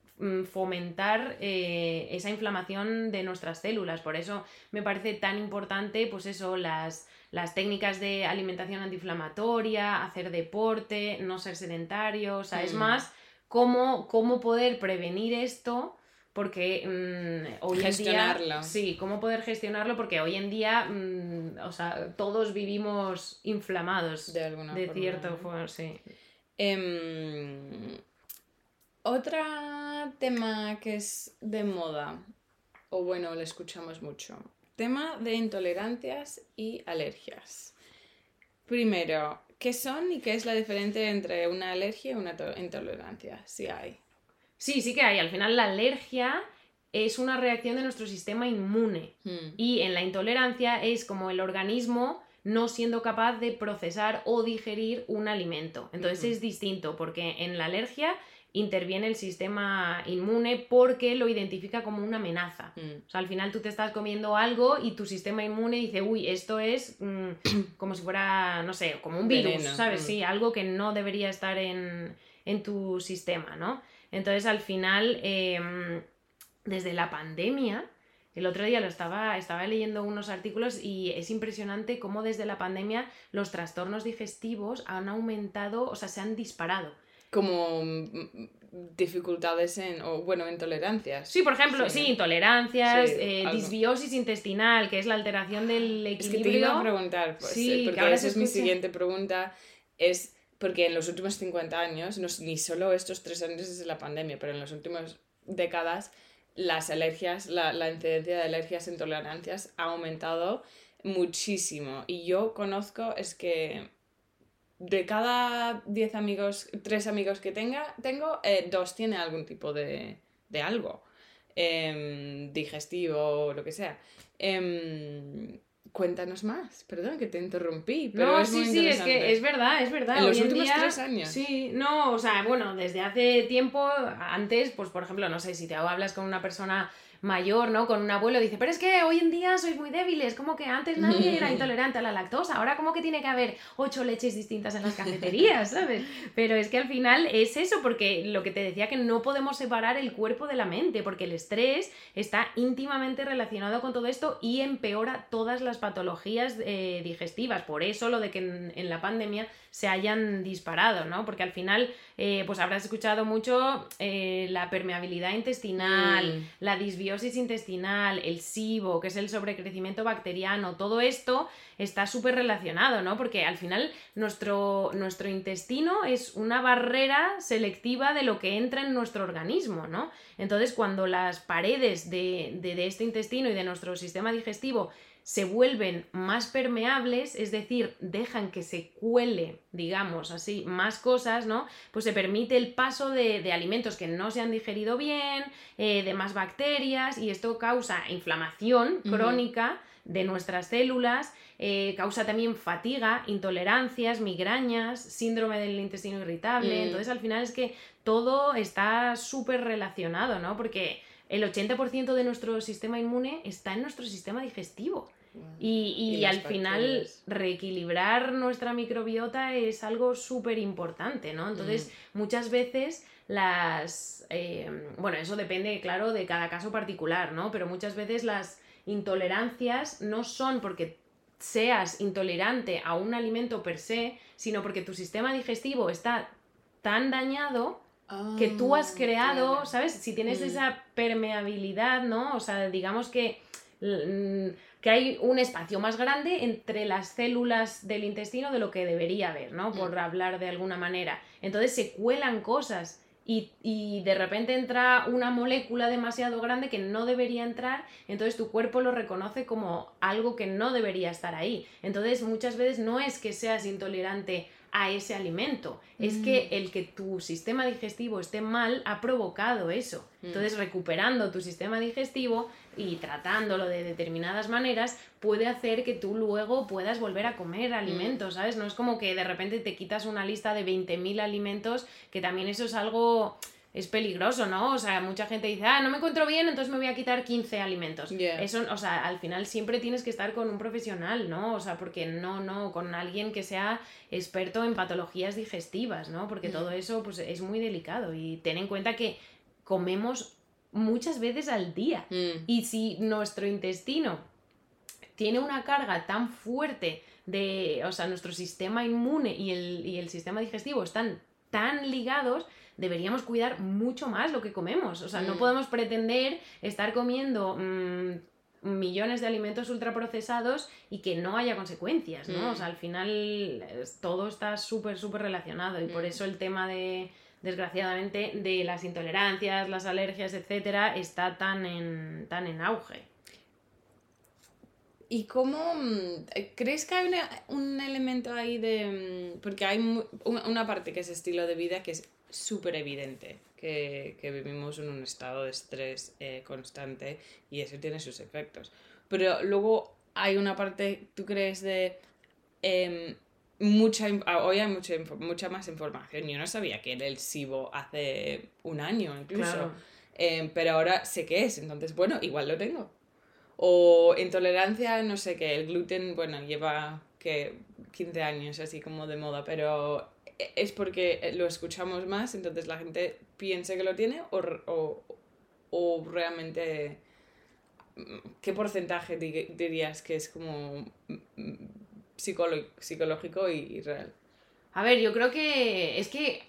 fomentar eh, esa inflamación de nuestras células. Por eso me parece tan importante, pues eso, las las técnicas de alimentación antiinflamatoria, hacer deporte, no ser sedentario, o sea, es mm. más cómo, cómo poder prevenir esto porque mm, hoy en día sí cómo poder gestionarlo porque hoy en día mm, o sea todos vivimos inflamados de alguna de cierto forma sí. Em, otro tema que es de moda o bueno le escuchamos mucho Tema de intolerancias y alergias. Primero, ¿qué son y qué es la diferencia entre una alergia y una intolerancia? Si hay. Sí, sí que hay. Al final la alergia es una reacción de nuestro sistema inmune hmm. y en la intolerancia es como el organismo no siendo capaz de procesar o digerir un alimento. Entonces es distinto porque en la alergia interviene el sistema inmune porque lo identifica como una amenaza. Mm. O sea, al final tú te estás comiendo algo y tu sistema inmune dice, uy, esto es mm, como si fuera, no sé, como un virus, ¿sabes? Mm. Sí, algo que no debería estar en, tu sistema, ¿no? Entonces, al final, em, desde la pandemia, el otro día lo estaba, estaba leyendo unos artículos y es impresionante cómo desde la pandemia los trastornos digestivos han aumentado, o sea, se han disparado como mm, dificultades en, o bueno, intolerancias. Sí, por ejemplo, sí, intolerancias, eh, disbiosis intestinal, que es la alteración del equilibrio. Es que te iba a preguntar, pues, sí, eh, porque esa es mi siguiente pregunta, es porque en los últimos 50 años, no, ni solo estos tres años desde la pandemia, pero en las últimas décadas, las alergias, la, la incidencia de alergias e intolerancias ha aumentado muchísimo. Y yo conozco, es que de cada 10 amigos, 3 amigos que tenga, tengo, eh, dos tienen algún tipo de, de algo. Eh, digestivo o lo que sea. Em, cuéntanos más, perdón que te interrumpí. Pero no, sí, sí, es que es verdad, es verdad. En los últimos tres años. Sí, no, o sea, bueno, desde hace tiempo, antes, pues por ejemplo, no sé, si te hablas con una persona mayor, ¿no? Con un abuelo, dice, pero es que hoy en día sois muy débiles, como que antes nadie era intolerante a la lactosa, ahora como que tiene que haber ocho leches distintas en las cafeterías, ¿sabes? Pero es que al final es eso, porque lo que te decía que no podemos separar el cuerpo de la mente, porque el estrés está íntimamente relacionado con todo esto y empeora todas las patologías eh, digestivas. Por eso lo de que en, la pandemia se hayan disparado, ¿no? Porque al final, eh, pues habrás escuchado mucho eh, la permeabilidad intestinal, mm. la disbiosis intestinal, el SIBO, que es el sobrecrecimiento bacteriano, todo esto está súper relacionado, ¿no? Porque al final nuestro, nuestro intestino es una barrera selectiva de lo que entra en nuestro organismo, ¿no? Entonces, cuando las paredes de, de este intestino y de nuestro sistema digestivo se vuelven más permeables, es decir, dejan que se cuele, digamos así, más cosas, ¿no? Pues se permite el paso de, alimentos que no se han digerido bien, eh, de más bacterias, y esto causa inflamación crónica de nuestras células, eh, causa también fatiga, intolerancias, migrañas, síndrome del intestino irritable. Mm. Entonces, al final es que todo está súper relacionado, ¿no? Porque el 80% de nuestro sistema inmune está en nuestro sistema digestivo. Y, al final reequilibrar nuestra microbiota es algo súper importante, ¿no? Entonces, mm. muchas veces las... Eh, bueno, eso depende, claro, de cada caso particular, ¿no? Pero muchas veces las intolerancias no son porque seas intolerante a un alimento per se, sino porque tu sistema digestivo está tan dañado que tú has ah, creado, ¿sabes? Si tienes mm. esa permeabilidad, ¿no? O sea, digamos que que hay un espacio más grande entre las células del intestino de lo que debería haber, ¿no? Por mm. hablar de alguna manera. Entonces se cuelan cosas y, y, de repente entra una molécula demasiado grande que no debería entrar, entonces tu cuerpo lo reconoce como algo que no debería estar ahí. Entonces muchas veces no es que seas intolerante a ese alimento. Es que mm. el que tu sistema digestivo esté mal ha provocado eso. Mm. Entonces, recuperando tu sistema digestivo y tratándolo de determinadas maneras, puede hacer que tú luego puedas volver a comer alimentos, mm. ¿sabes? No es como que de repente te quitas una lista de 20.000 alimentos, que también eso es algo es peligroso, ¿no? O sea, mucha gente dice, ah, no me encuentro bien, entonces me voy a quitar 15 alimentos. Eso, o sea, al final siempre tienes que estar con un profesional, ¿no? O sea, porque no, no, con alguien que sea experto en patologías digestivas, ¿no? Porque todo eso, pues, es muy delicado y ten en cuenta que comemos muchas veces al día. Mm. Y si nuestro intestino tiene una carga tan fuerte de, o sea, nuestro sistema inmune y el, y el sistema digestivo están tan ligados, deberíamos cuidar mucho más lo que comemos. O sea, no mm. podemos pretender estar comiendo mm, millones de alimentos ultraprocesados y que no haya consecuencias, ¿no? O sea, mm. al final todo está súper, súper relacionado y por eso el tema de desgraciadamente, de las intolerancias, las alergias, etcétera, está tan en, tan en auge. ¿Y cómo crees que hay un elemento ahí de... Porque hay una parte que es estilo de vida que es súper evidente que, vivimos en un estado de estrés eh, constante y eso tiene sus efectos. Pero luego hay una parte, ¿tú crees de... Em, mucha, ah, hoy hay mucha, mucha más información. Yo no sabía que era el SIBO hace un año incluso. Em, pero ahora sé qué es, entonces bueno, igual lo tengo. O intolerancia, no sé qué, el gluten, bueno, lleva que 15 años así como de moda, pero es porque lo escuchamos más, entonces la gente piensa que lo tiene o, o, realmente qué porcentaje dirías que es como psicológico y, real. A ver, yo creo que es que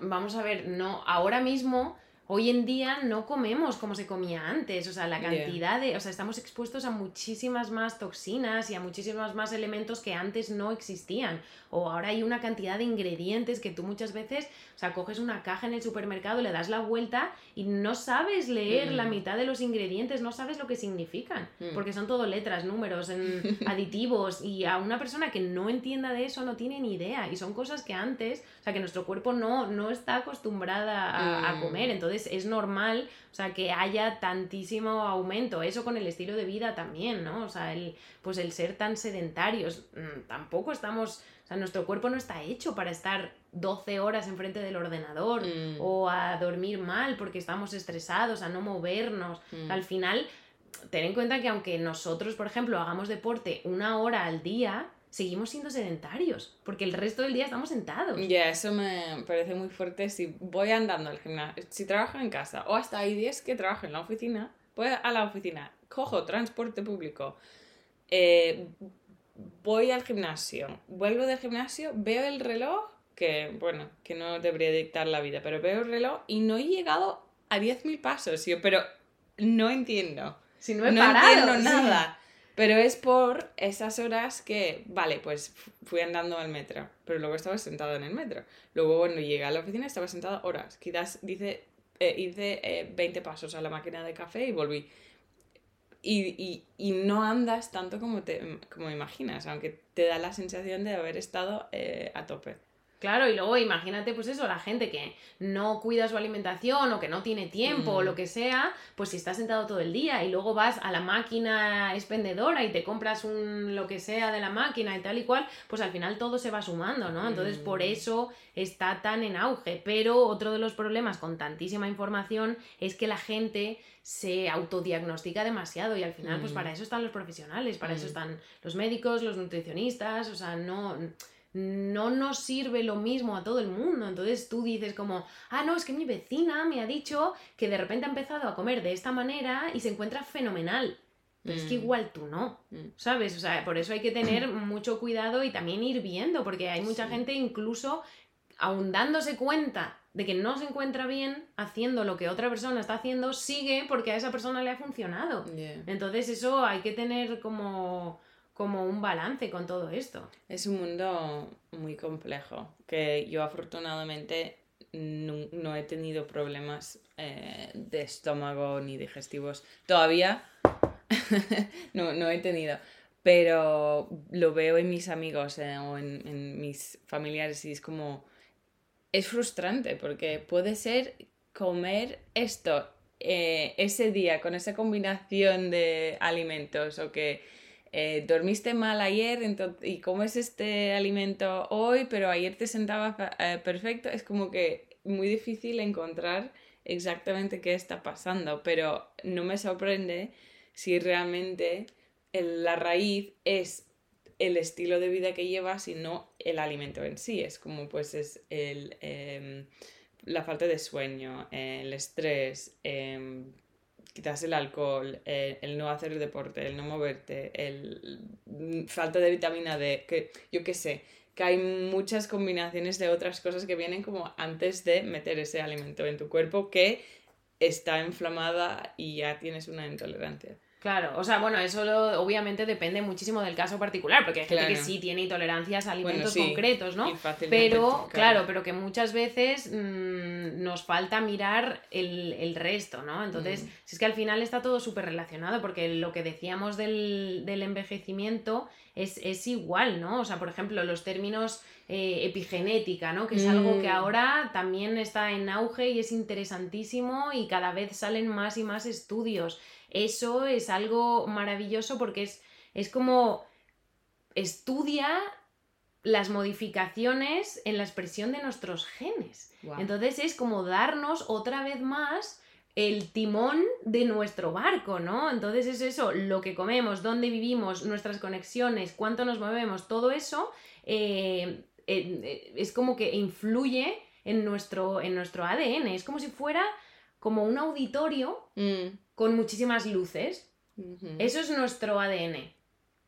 vamos a ver, no ahora mismo hoy en día no comemos como se comía antes, o sea, la cantidad de, o sea, estamos expuestos a muchísimas más toxinas y a muchísimos más elementos que antes no existían, o ahora hay una cantidad de ingredientes que tú muchas veces, o sea, coges una caja en el supermercado, le das la vuelta y no sabes leer la mm. mitad de los ingredientes, no sabes lo que significan, mm. porque son todo letras, números, aditivos y a una persona que no entienda de eso no tiene ni idea y son cosas que antes, o sea, que nuestro cuerpo no, no está acostumbrada a mm. comer, entonces es normal, o sea, que haya tantísimo aumento. Eso con el estilo de vida también, ¿no? O sea, el, pues el ser tan sedentarios, mm, tampoco estamos, o sea, nuestro cuerpo no está hecho para estar 12 horas enfrente del ordenador mm. o a dormir mal porque estamos estresados, a no movernos. Mm. Al final, ten en cuenta que aunque nosotros, por ejemplo, hagamos deporte una hora al día, seguimos siendo sedentarios, porque el resto del día estamos sentados. Ya, eso me parece muy fuerte. Si voy andando al gimnasio, si trabajo en casa, o hasta hay días que trabajo en la oficina, voy a la oficina, cojo transporte público, eh, voy al gimnasio, vuelvo del gimnasio, veo el reloj, que bueno, que no debería dictar la vida, pero veo el reloj y no he llegado a 10.000 pasos, yo, pero no entiendo. Si no he no entiendo nada. Pero es por esas horas que, vale, pues fui andando al metro, pero luego estaba sentado en el metro. Luego cuando llegué a la oficina estaba sentada horas. Quizás dice, eh, hice 20 eh, pasos a la máquina de café y volví. y, y, no andas tanto como, te, como imaginas, aunque te da la sensación de haber estado eh, a tope. Claro, y luego imagínate, pues eso, la gente que no cuida su alimentación o que no tiene tiempo o lo mm. que sea, pues si estás sentado todo el día y luego vas a la máquina expendedora y te compras un lo que sea de la máquina y tal y cual, pues al final todo se va sumando, ¿no? Entonces por mm. eso está tan en auge. Pero otro de los problemas con tantísima información es que la gente se autodiagnostica demasiado y al final, pues mm. para eso están los profesionales, para eso están los médicos, los nutricionistas, o sea, no no nos sirve lo mismo a todo el mundo. Entonces tú dices como, ah, no, es que mi vecina me ha dicho que de repente ha empezado a comer de esta manera y se encuentra fenomenal. Pero es que mm. igual tú no, mm. ¿sabes? O sea, por eso hay que tener mucho cuidado y también ir viendo, porque hay mucha gente incluso aun dándose cuenta de que no se encuentra bien haciendo lo que otra persona está haciendo, sigue porque a esa persona le ha funcionado. Entonces eso hay que tener como como un balance con todo esto. Es un mundo muy complejo, que yo afortunadamente no, he tenido problemas eh, de estómago ni digestivos. Todavía no, no he tenido, pero lo veo en mis amigos eh, o en, mis familiares y es como... Es frustrante porque puede ser comer esto eh, ese día con esa combinación de alimentos o que eh, dormiste mal ayer y comes este alimento hoy, pero ayer te sentabas eh, perfecto, es como que muy difícil encontrar exactamente qué está pasando, pero no me sorprende si realmente la raíz es el estilo de vida que llevas y no el alimento en sí. Es como pues es el, em, la falta de sueño, el estrés, em, quizás el alcohol, el, no hacer el deporte, el no moverte, el falta de vitamina D, que yo qué sé, que hay muchas combinaciones de otras cosas que vienen como antes de meter ese alimento en tu cuerpo que está inflamada y ya tienes una intolerancia. Claro, o sea, bueno, eso obviamente depende muchísimo del caso particular, porque hay gente que sí tiene intolerancias a alimentos concretos, ¿no? Pero, claro. pero que muchas veces mm, nos falta mirar el, resto, ¿no? Entonces, mm. si es que al final está todo súper relacionado, porque lo que decíamos del, envejecimiento es, igual, ¿no? O sea, por ejemplo, los términos eh, epigenética, ¿no? Que es algo que mm. ahora también está en auge y es interesantísimo y cada vez salen más y más estudios. Eso es algo maravilloso porque es, es como estudia las modificaciones en la expresión de nuestros genes. Entonces es como darnos otra vez más el timón de nuestro barco, ¿no? Entonces es eso, lo que comemos, dónde vivimos, nuestras conexiones, cuánto nos movemos, todo eso eh, eh, es como que influye en nuestro, en nuestro ADN. Es como si fuera como un auditorio mm. Con muchísimas luces. Eso es nuestro ADN.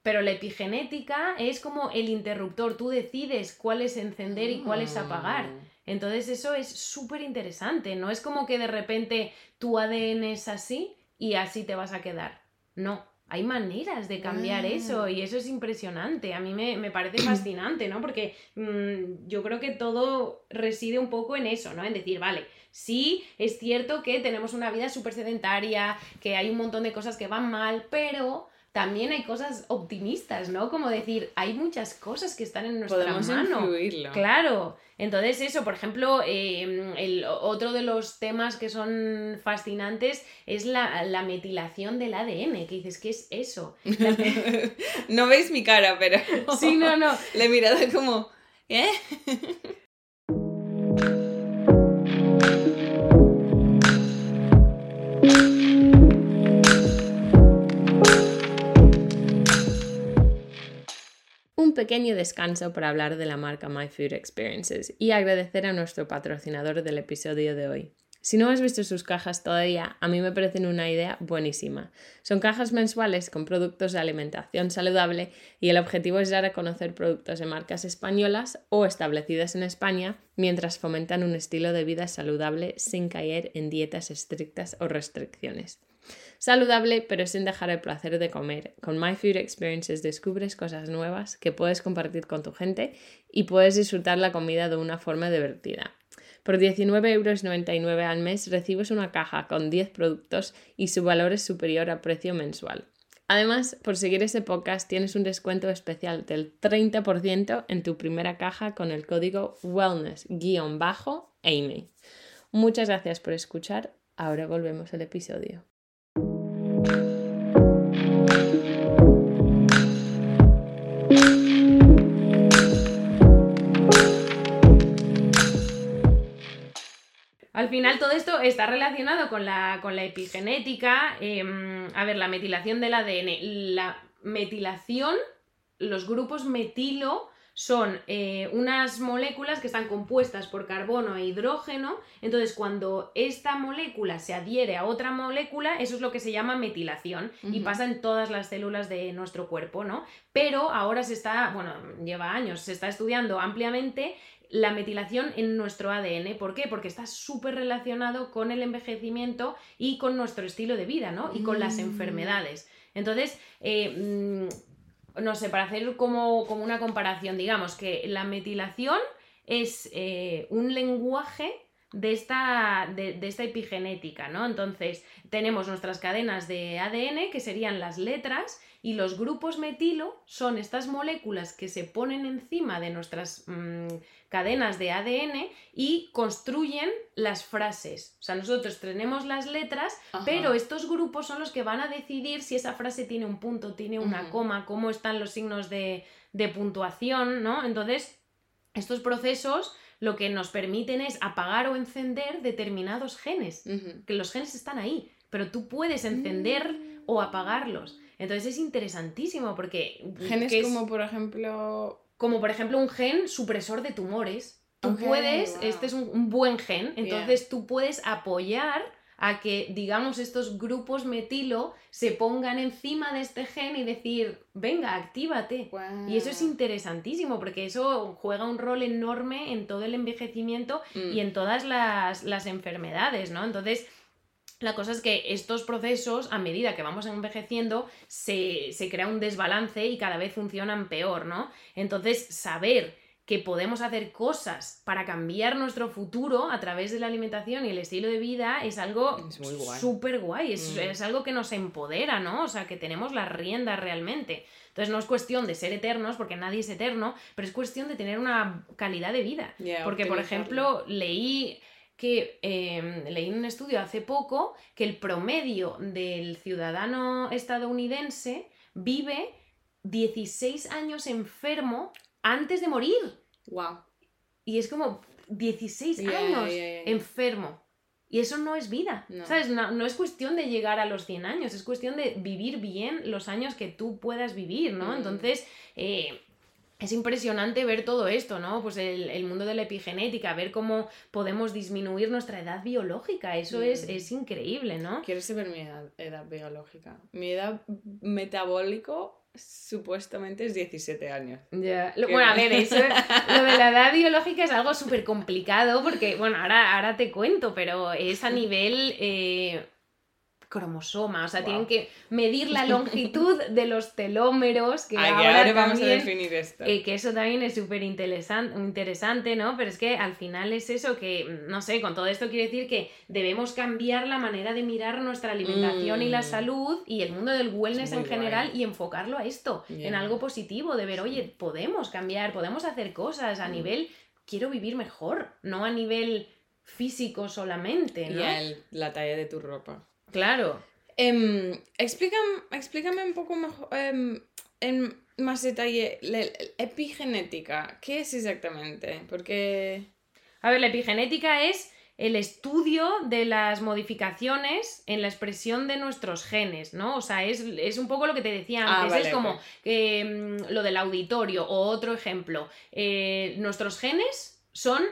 Pero la epigenética es como el interruptor. Tú decides cuál es encender y cuál es apagar. Ah. Entonces eso es súper interesante. No es como que de repente tu ADN es así y así te vas a quedar. No. Hay maneras de cambiar eso ah. y eso es impresionante. A mí me, parece fascinante, ¿no? Porque mm, yo creo que todo reside un poco en eso, ¿no? En decir, vale, Sí, es cierto que tenemos una vida súper sedentaria, que hay un montón de cosas que van mal, pero también hay cosas optimistas, ¿no? Como decir, hay muchas cosas que están en nuestra Podemos mano. Influirlo. Claro. Entonces, eso, por ejemplo, em, el, otro de los temas que son fascinantes es la, la metilación del ADN. Que dices, ¿qué es eso? no veis mi cara, pero. sí, no, no. Le he mirado como. ¿Eh? Pequeño descanso para hablar de la marca My Food Experiences y agradecer a nuestro patrocinador del episodio de hoy. Si no has visto sus cajas todavía, a mí me parecen una idea buenísima. Son cajas mensuales con productos de alimentación saludable y el objetivo es dar a conocer productos de marcas españolas o establecidas en España mientras fomentan un estilo de vida saludable sin caer en dietas estrictas o restricciones. Saludable, pero sin dejar el placer de comer. Con My Food Experiences descubres cosas nuevas que puedes compartir con tu gente y puedes disfrutar la comida de una forma divertida. Por 19,99 euros al mes recibes una caja con 10 productos y su valor es superior al precio mensual. Además, por seguir ese podcast tienes un descuento especial del 30% en tu primera caja con el código wellness-amy. Muchas gracias por escuchar. Ahora volvemos al episodio. Al final todo esto está relacionado con la, con la epigenética. Em, a ver, la metilación del ADN. La metilación, los grupos metilo son eh, unas moléculas que están compuestas por carbono e hidrógeno. Entonces, cuando esta molécula se adhiere a otra molécula, eso es lo que se llama metilación y pasa en todas las células de nuestro cuerpo, ¿no? Pero ahora se está, bueno, lleva años, se está estudiando ampliamente la metilación en nuestro ADN. ¿Por qué? Porque está súper relacionado con el envejecimiento y con nuestro estilo de vida, ¿no? Y con las mm. enfermedades. Entonces, eh, mm, no sé, para hacer como, una comparación, digamos que la metilación es eh, un lenguaje de esta, de, de, esta epigenética, ¿no? Entonces, tenemos nuestras cadenas de ADN, que serían las letras, y los grupos metilo son estas moléculas que se ponen encima de nuestras mm, cadenas de ADN y construyen las frases. O sea, nosotros tenemos las letras, pero estos grupos son los que van a decidir si esa frase tiene un punto, tiene una coma, cómo están los signos de, puntuación, ¿no? Entonces, estos procesos lo que nos permiten es apagar o encender determinados genes, que los genes están ahí, pero tú puedes encender mm. o apagarlos. Entonces es interesantísimo porque... Genes como por ejemplo... Como por ejemplo un gen supresor de tumores. Tú puedes, este es un, buen gen, entonces tú puedes apoyar a que, digamos, estos grupos metilo se pongan encima de este gen y decir, venga, actívate. Y eso es interesantísimo porque eso juega un rol enorme en todo el envejecimiento y mm. en todas las, las enfermedades, ¿no? Entonces, la cosa es que estos procesos, a medida que vamos envejeciendo, se, crea un desbalance y cada vez funcionan peor, ¿no? Entonces, saber que podemos hacer cosas para cambiar nuestro futuro a través de la alimentación y el estilo de vida es algo súper guay, es, mm. es, algo que nos empodera, ¿no? O sea, que tenemos las riendas realmente. Entonces no es cuestión de ser eternos, porque nadie es eterno, pero es cuestión de tener una calidad de vida. porque, por ejemplo, leí que em, leí en un estudio hace poco que el promedio del ciudadano estadounidense vive 16 años enfermo antes de morir. Wow. Y es como 16 años enfermo. Y eso no es vida, ¿sabes? No, es cuestión de llegar a los 100 años, es cuestión de vivir bien los años que tú puedas vivir, ¿no? Mm. Entonces, eh, es impresionante ver todo esto, ¿no? Pues el, mundo de la epigenética, ver cómo podemos disminuir nuestra edad biológica, eso es, mm. es, increíble, ¿no? Quiero saber mi edad, biológica. Mi edad metabólico supuestamente es 17 años. Bueno, a ver, eso, lo de la edad biológica es algo súper complicado porque, bueno, ahora, ahora te cuento, pero es a nivel... Eh, cromosoma, o sea, tienen que medir la longitud de los telómeros, que ahora, vamos a definir esto. Eh, que eso también es súper interesante, ¿no? Pero es que al final es eso que, no sé, con todo esto quiere decir que debemos cambiar la manera de mirar nuestra alimentación y la mm. salud y el mundo del wellness en general y enfocarlo a esto, en algo positivo, de ver, oye, podemos cambiar, podemos hacer cosas a mm. nivel, quiero vivir mejor, no a nivel físico solamente, ¿no? Y la talla de tu ropa. Claro. Em, explícame, explícame, un poco mejor, em, en más detalle, la epigenética. ¿Qué es exactamente? Porque... A ver, la epigenética es el estudio de las modificaciones en la expresión de nuestros genes, ¿no? O sea, es, un poco lo que te decía ah, antes, es como em, lo del auditorio o otro ejemplo. Eh, nuestros genes son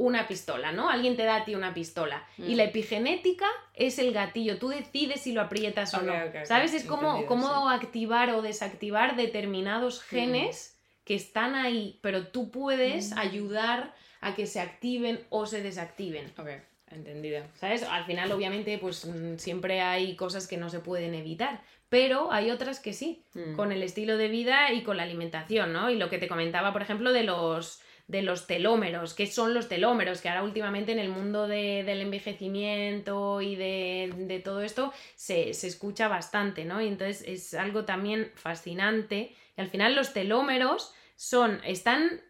una pistola, ¿no? Alguien te da a ti una pistola. Y la mm. epigenética es el gatillo, tú decides si lo aprietas o no. ¿Sabes? Es como cómo activar o desactivar determinados genes que están ahí, pero tú puedes mm. ayudar a que se activen o se desactiven. Ok, entendido. ¿Sabes? Al final, obviamente, pues mm, siempre hay cosas que no se pueden evitar, pero hay otras que sí, con el estilo de vida y con la alimentación, ¿no? Y lo que te comentaba, por ejemplo, de los de los telómeros, qué son los telómeros, que ahora últimamente en el mundo del envejecimiento y de, todo esto se, escucha bastante, ¿no? Y entonces es algo también fascinante. Y al final los telómeros son, están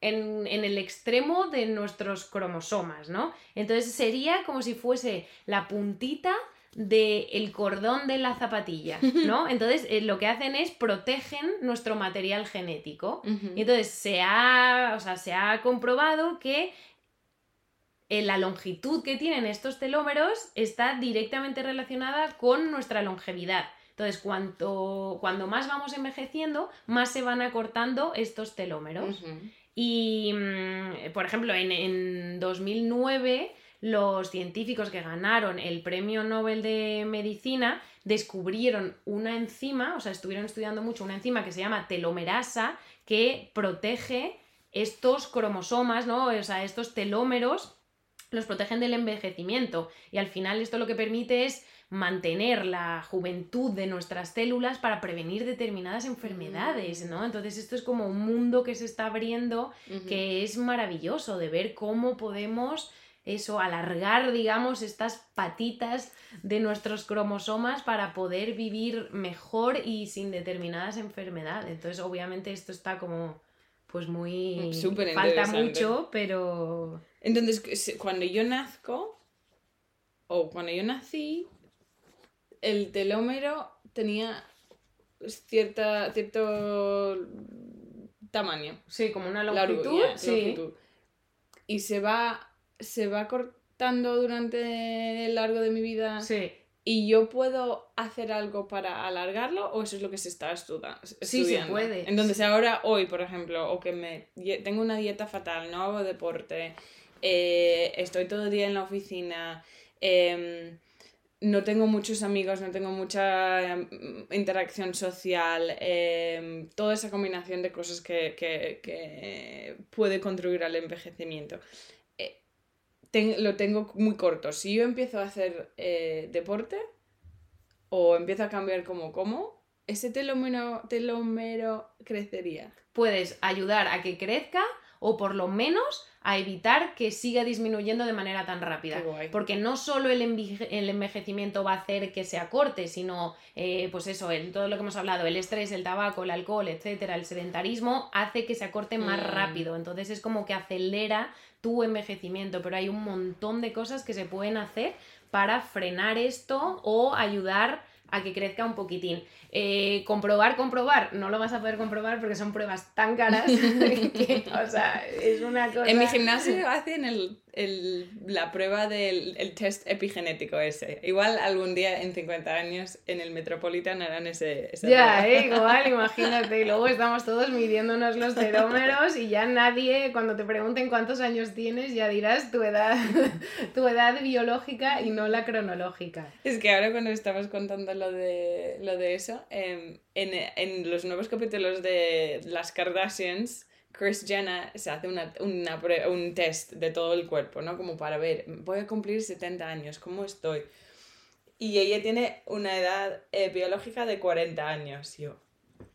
en, en, el extremo de nuestros cromosomas, ¿no? Entonces sería como si fuese la puntita del cordón de la zapatilla, ¿no? Entonces eh, lo que hacen es protegen nuestro material genético. Y entonces se ha, o sea, se ha comprobado que eh, la longitud que tienen estos telómeros está directamente relacionada con nuestra longevidad. Entonces, cuanto, cuando más vamos envejeciendo, más se van acortando estos telómeros. Y, mm, por ejemplo, en, en 2009 los científicos que ganaron el premio Nobel de Medicina descubrieron una enzima, o sea, estuvieron estudiando mucho una enzima que se llama telomerasa, que protege estos cromosomas, ¿no? O sea, estos telómeros los protegen del envejecimiento y al final esto lo que permite es mantener la juventud de nuestras células para prevenir determinadas enfermedades, ¿no? Entonces esto es como un mundo que se está abriendo que es maravilloso de ver cómo podemos eso, alargar, digamos, estas patitas de nuestros cromosomas para poder vivir mejor y sin determinadas enfermedades. Entonces, obviamente, esto está como, pues muy... Súper Falta mucho, pero... Entonces, cuando yo nazco, o cuando yo nací, el telómero tenía cierta, cierto tamaño. Sí, como una longitud. longitud. Y se va se va cortando durante el largo de mi vida. Sí. ¿Y yo puedo hacer algo para alargarlo o eso es lo que se está estudiando? Sí, se puede. Entonces ahora, hoy, por ejemplo, o que me tengo una dieta fatal, no hago deporte, eh, estoy todo el día en la oficina, em, no tengo muchos amigos, no tengo mucha em, interacción social, em, toda esa combinación de cosas que, que puede contribuir al envejecimiento lo tengo muy corto. Si yo empiezo a hacer eh, deporte o empiezo a cambiar como como, ese telómero crecería. Puedes ayudar a que crezca o por lo menos a evitar que siga disminuyendo de manera tan rápida. Porque no solo el, envejecimiento va a hacer que se acorte, sino, eh, pues eso, el, todo lo que hemos hablado, el estrés, el tabaco, el alcohol, etcétera, el sedentarismo, hace que se acorte más mm. rápido. Entonces es como que acelera tu envejecimiento, pero hay un montón de cosas que se pueden hacer para frenar esto o ayudar a que crezca un poquitín. Eh, comprobar, comprobar, no lo vas a poder comprobar porque son pruebas tan caras que, o sea, es una cosa... En mi gimnasio hacen el el, la prueba del el test epigenético ese. Igual algún día en 50 años en el Metropolitan harán ese... ya, eh, igual, imagínate. Y luego estamos todos midiéndonos los telómeros y ya nadie, cuando te pregunten cuántos años tienes, ya dirás tu edad, tu edad biológica y no la cronológica. Es que ahora cuando estabas contando lo de, lo de eso, em, en, en los nuevos capítulos de las Kardashians Chris Jenner se hace una, un test de todo el cuerpo, ¿no? Como para ver, voy a cumplir 70 años, ¿cómo estoy? Y ella tiene una edad eh, biológica de 40 años. yo,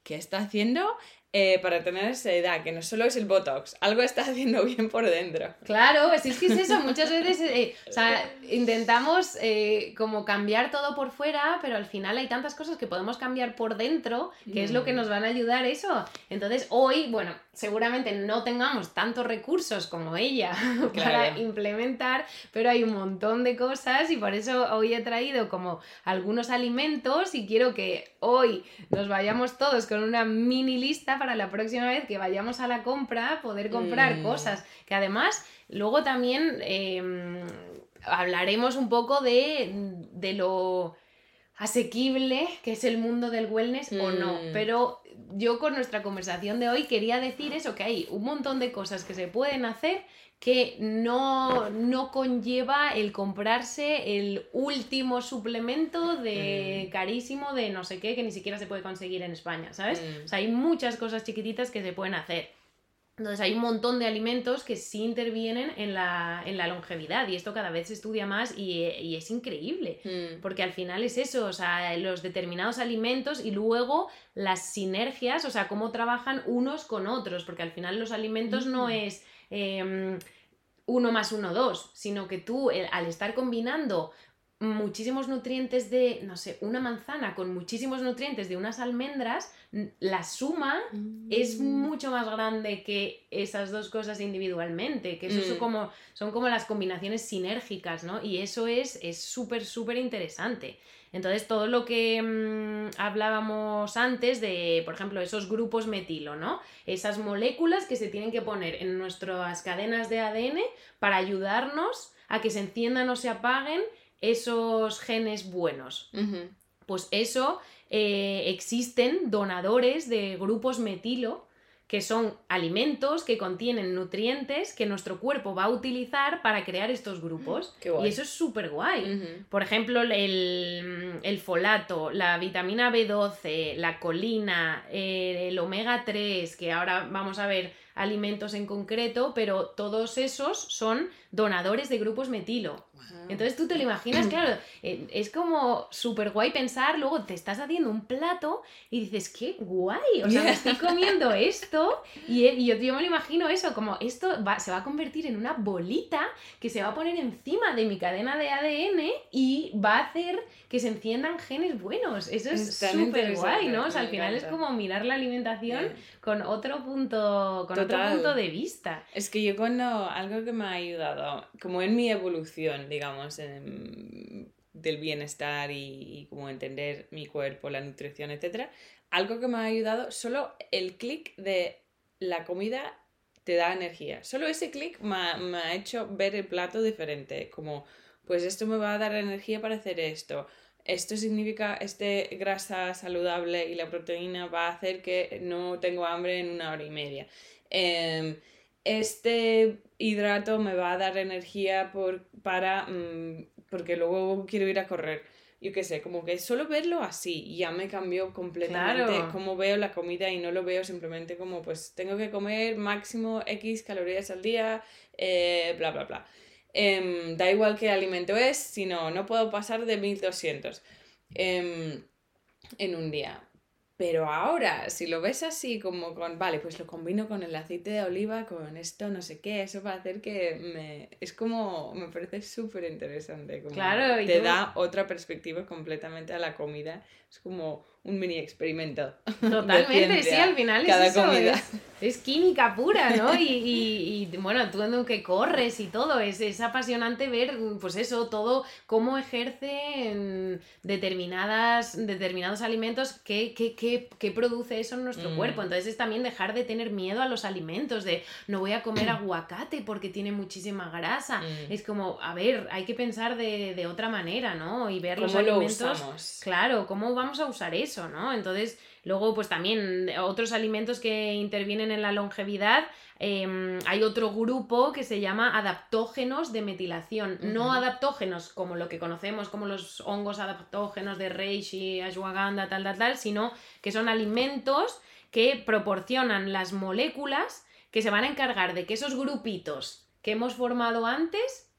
¿qué está haciendo? Eh, para tener esa edad, que no solo es el Botox, algo está haciendo bien por dentro. Claro, es que es eso, muchas veces eh, o sea, intentamos eh, como cambiar todo por fuera, pero al final hay tantas cosas que podemos cambiar por dentro, que es lo que mm. nos van a ayudar eso. Entonces hoy, bueno, seguramente no tengamos tantos recursos como ella para implementar, pero hay un montón de cosas y por eso hoy he traído como algunos alimentos y quiero que hoy nos vayamos todos con una mini lista para la próxima vez que vayamos a la compra poder comprar mm. cosas que además luego también em, hablaremos un poco de, lo asequible que es el mundo del wellness o no, mm. pero yo con nuestra conversación de hoy quería decir eso, que hay un montón de cosas que se pueden hacer que no, no conlleva el comprarse el último suplemento de mm. carísimo de no sé qué que ni siquiera se puede conseguir en España, ¿sabes? Mm. O sea, hay muchas cosas chiquititas que se pueden hacer. Entonces hay un montón de alimentos que sí intervienen en la, en la longevidad y esto cada vez se estudia más y, y es increíble, Mm. porque al final es eso, o sea, los determinados alimentos y luego las sinergias, o sea, cómo trabajan unos con otros, porque al final los alimentos no es em, uno más uno, dos, sino que tú el- al estar combinando muchísimos nutrientes de, no sé, una manzana con muchísimos nutrientes de unas almendras, la suma es Mm. mucho más grande que esas dos cosas individualmente, que eso son Mm. como, son como las combinaciones sinérgicas, ¿no? Y eso es es súper, súper interesante. Entonces, todo lo que mm, hablábamos antes de, por ejemplo, esos grupos metilo, ¿no? Esas moléculas que se tienen que poner en nuestras cadenas de ADN para ayudarnos a que se enciendan o se apaguen esos genes buenos pues eso eh, existen donadores de grupos metilo que son alimentos que contienen nutrientes que nuestro cuerpo va a utilizar para crear estos grupos. Qué guay. Y eso es súper guay. Por ejemplo, el, el folato, la vitamina B12, la colina, eh, el omega 3, que ahora vamos a ver alimentos en concreto, pero todos esos son donadores de grupos metilo. Entonces tú te lo imaginas, claro, eh, es como súper guay pensar, luego te estás haciendo un plato y dices, qué guay, o sea, me estoy comiendo esto y, y yo, yo me lo imagino eso, como esto va- se va a convertir en una bolita que se va a poner encima de mi cadena de ADN y va a hacer que se enciendan genes buenos. Eso es súper guay, ¿no? O sea, al final es como mirar la alimentación Bien. con otro punto, con otro Total. punto de vista. Es que yo cuando algo que me ha ayudado, como en mi evolución, digamos, en- del bienestar y, y como entender mi cuerpo, la nutrición, etcétera, algo que me ha ayudado, solo el clic de la comida te da energía. Solo ese clic me, me ha hecho ver el plato diferente, como, pues esto me va a dar energía para hacer esto. Esto significa, este grasa saludable y la proteína va a hacer que no tengo hambre en una hora y media. Em, este hidrato me va a dar energía por, para, mm, porque luego quiero ir a correr. Yo qué sé, como que solo verlo así ya me cambió completamente Claro. cómo veo la comida y no lo veo simplemente como pues tengo que comer máximo X calorías al día, eh, bla, bla, bla. Em, da igual qué alimento es, sino no puedo pasar de 1200 em, en un día. Pero ahora, si lo ves así como con, vale, pues lo combino con el aceite de oliva, con esto, no sé qué, eso va a hacer que me... Es como, me parece súper interesante. Claro, y Te da otra perspectiva completamente a la comida. Es como un mini experimento. Totalmente, sí, al final cada es eso, comida. es, es química pura, ¿no? Y, y- y, bueno, tú en que corres y todo, es, es apasionante ver, pues eso, todo, cómo ejercen determinadas, determinados alimentos, qué, qué, qué, qué produce eso en nuestro Mm. cuerpo. Entonces es también dejar de tener miedo a los alimentos, de no voy a comer aguacate porque tiene muchísima grasa. Mm. Es como, a ver, hay que pensar de, de otra manera, ¿no? Y ver los ¿Cómo lo alimentos. usamos? Claro, ¿cómo vamos a usar eso, no? Entonces, luego, pues también otros alimentos que intervienen en la longevidad, em, hay otro grupo que se llama adaptógenos de metilación. No adaptógenos como lo que conocemos, como los hongos adaptógenos de reishi, ashwagandha, tal, tal, tal, sino que son alimentos que proporcionan las moléculas que se van a encargar de que esos grupitos que hemos formado antes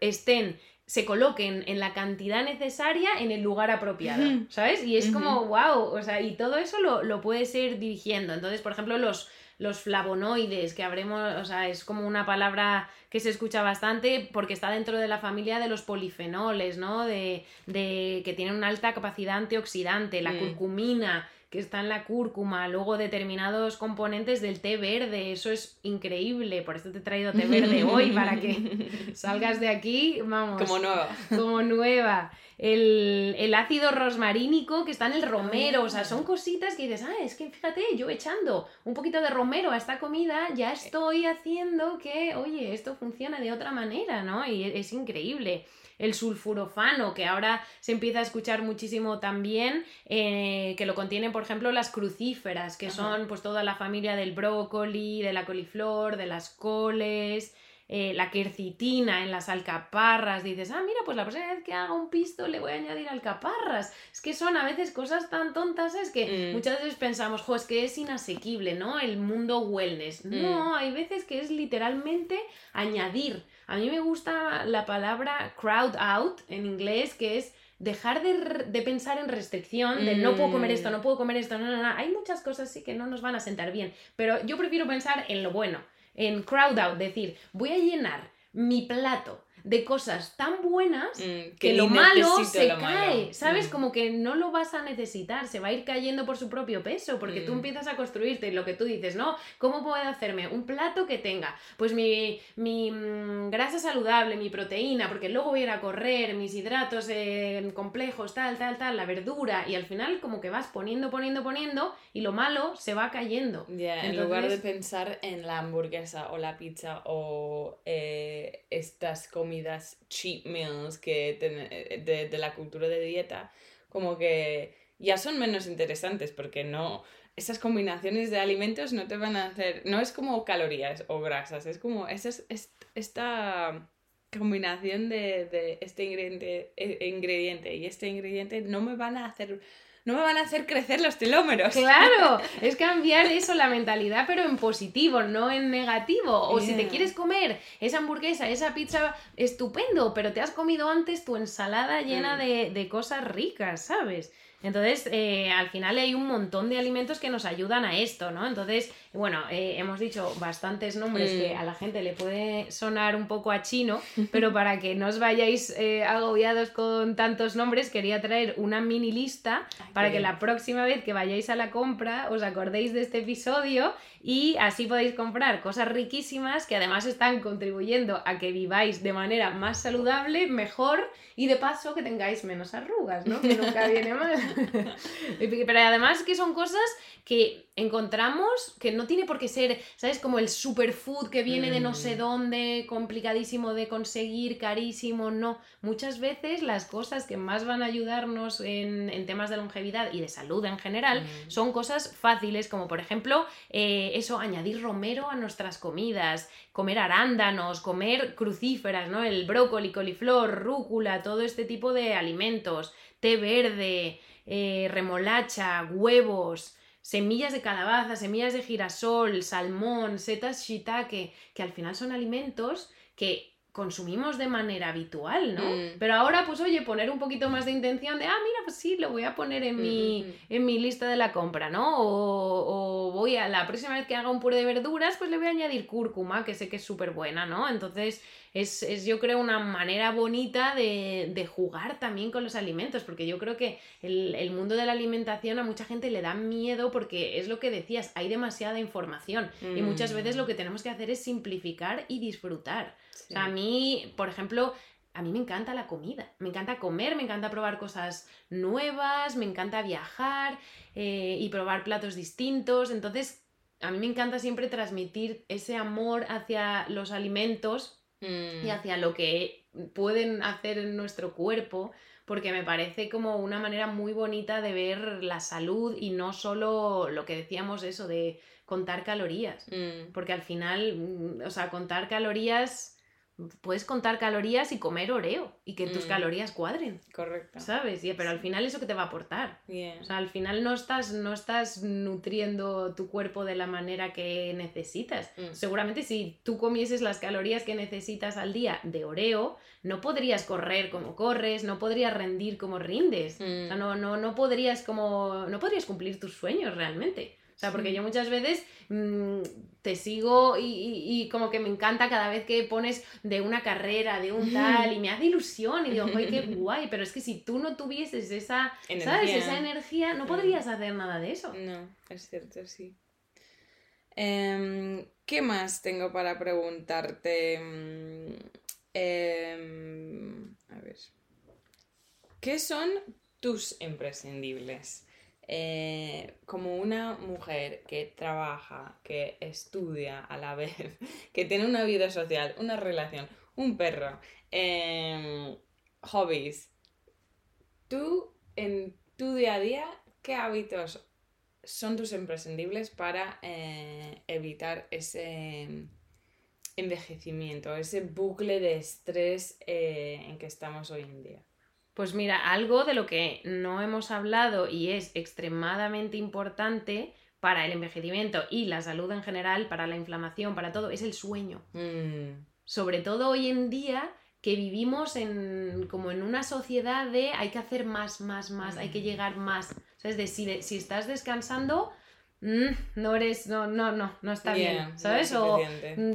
estén se coloquen en la cantidad necesaria en el lugar apropiado. ¿sabes? Y es como, wow, o sea, y todo eso lo, lo puedes ir dirigiendo. Entonces, por ejemplo, los, los flavonoides, que habremos, o sea, es como una palabra que se escucha bastante porque está dentro de la familia de los polifenoles, ¿no? De, de que tienen una alta capacidad antioxidante, la Mm. curcumina, que está en la cúrcuma, luego determinados componentes del té verde, eso es increíble, por eso te he traído té verde hoy, para que salgas de aquí, vamos, Como nueva. como nueva. El, el ácido rosmarínico que está en el romero, o sea, Ah. son cositas que dices, ah, es que fíjate, yo echando un poquito de romero a esta comida, ya estoy haciendo que, oye, esto funciona de otra manera, ¿no? Y es, es increíble. El sulfurofano, que ahora se empieza a escuchar muchísimo también, eh, que lo contienen, por ejemplo, las crucíferas, que Ajá. son pues toda la familia del brócoli, de la coliflor, de las coles, eh, la quercitina en las alcaparras, dices, ah, mira, pues la próxima vez que haga un pisto le voy a añadir alcaparras. Es que son a veces cosas tan tontas, es que mm. muchas veces pensamos, jo, es que es inasequible, ¿no? El mundo wellness. Mm. No, hay veces que es literalmente añadir. A mí me gusta la palabra crowd out en inglés, que es dejar de, pensar en restricción, de no puedo comer esto, no puedo comer esto, no, no, no. Hay muchas cosas sí que no nos van a sentar bien, pero yo prefiero pensar en lo bueno, en crowd out, decir, voy a llenar mi plato de cosas tan buenas mm, que, lo malo se cae, ¿sabes? Mm. Como que no lo vas a necesitar, se va a ir cayendo por su propio peso, porque tú mm. empiezas a construirte lo que tú dices, ¿no? ¿Cómo puedo hacerme un plato que tenga? Pues mi, mi grasa saludable, mi proteína, porque luego voy a ir a correr, mis hidratos eh, complejos, tal, tal, tal, la verdura, y al final como que vas poniendo, poniendo, poniendo, y lo malo se va cayendo. En lugar de pensar en la hamburguesa o la pizza o eh, estas comidas comidas cheap meals que de, de, la cultura de dieta, como que ya son menos interesantes porque no, esas combinaciones de alimentos no te van a hacer, no es como calorías o grasas, es como esa, es, esta combinación de, de este ingrediente, e, ingrediente y este ingrediente no me van a hacer no me van a hacer crecer los telómeros. Claro, es cambiar eso, la mentalidad, pero en positivo, no en negativo. O si te quieres comer esa hamburguesa, esa pizza, estupendo, pero te has comido antes tu ensalada llena mm. de, de cosas ricas, ¿sabes? Entonces, eh, al final hay un montón de alimentos que nos ayudan a esto, ¿no? Entonces, bueno, eh, hemos dicho bastantes nombres que mm. a la gente le puede sonar un poco a chino, pero para que no os vayáis eh, agobiados con tantos nombres, quería traer una mini lista para que la próxima vez que vayáis a la compra os acordéis de este episodio y así podéis comprar cosas riquísimas que además están contribuyendo a que viváis de manera más saludable, mejor y de paso que tengáis menos arrugas, ¿no? Que nunca viene mal. Pero además que son cosas que encontramos que no tiene por qué ser, ¿sabes? Como el superfood que viene de no sé mm. dónde, complicadísimo de conseguir, carísimo, no. Muchas veces las cosas que más van a ayudarnos en, temas de longevidad y de salud en general mm. son cosas fáciles, como por ejemplo, eh, eso, añadir romero a nuestras comidas, comer arándanos, comer crucíferas, ¿no? El brócoli, coliflor, rúcula, todo este tipo de alimentos, té verde, eh, remolacha, huevos, semillas de calabaza, semillas de girasol, salmón, setas shiitake, que al final son alimentos que consumimos de manera habitual, ¿no? Mm. Pero ahora, pues oye, poner un poquito más de intención de, ah, mira, pues sí, lo voy a poner en, mi, en mi lista de la compra, ¿no? O, voy a, la próxima vez que haga un puré de verduras, pues le voy a añadir cúrcuma, que sé que es súper buena, ¿no? Entonces, es, es, yo creo una manera bonita de, de, jugar también con los alimentos, porque yo creo que el, el, mundo de la alimentación a mucha gente le da miedo porque es lo que decías, hay demasiada información y muchas veces lo mm. que tenemos que hacer es simplificar y disfrutar. O sea, a mí, por ejemplo, a mí me encanta la comida, me encanta comer, me encanta probar cosas nuevas, me encanta viajar eh, y probar platos distintos, entonces a mí me encanta siempre transmitir ese amor hacia los alimentos y mm. hacia lo que pueden hacer en nuestro cuerpo, porque me parece como una manera muy bonita de ver la salud y no solo lo que decíamos eso de contar calorías, mm. porque al final, mm, o sea, contar calorías puedes contar calorías y comer oreo y que tus mm. calorías cuadren. Correcto. ¿Sabes? Y, pero al final eso que te va a aportar. O sea, al final no estás, no estás nutriendo tu cuerpo de la manera que necesitas. Mm. Seguramente si tú comieses las calorías que necesitas al día de oreo, no podrías correr como corres, no podrías rendir como rindes. O sea, mm. no, no, no podrías como. no podrías cumplir tus sueños realmente. O sea, porque yo muchas veces mm, te sigo y, como que me encanta cada vez que pones de una carrera, de un tal, y me hace ilusión y digo, ¡ay, qué guay! Pero es que si tú no tuvieses esa, energía. ¿sabes? Esa energía, no podrías hacer nada de eso. No, es cierto, sí. Em, ¿Qué más tengo para preguntarte? Em, a ver. ¿Qué son tus imprescindibles? Eh, como una mujer que trabaja, que estudia a la vez, que tiene una vida social, una relación, un perro, em, hobbies, tú en tu día a día, ¿qué hábitos son tus imprescindibles para eh, evitar ese envejecimiento, ese bucle de estrés eh, en que estamos hoy en día? Pues mira, algo de lo que no hemos hablado y es extremadamente importante para el envejecimiento y la salud en general, para la inflamación, para todo, es el sueño. Mm, Sobre todo hoy en día que vivimos en como en una sociedad de hay que hacer más, más, más, hay que Mm. llegar más. ¿Sabes? De si, de- si estás descansando, mm, no eres, no, no, no, no está yeah, bien, ¿sabes? es O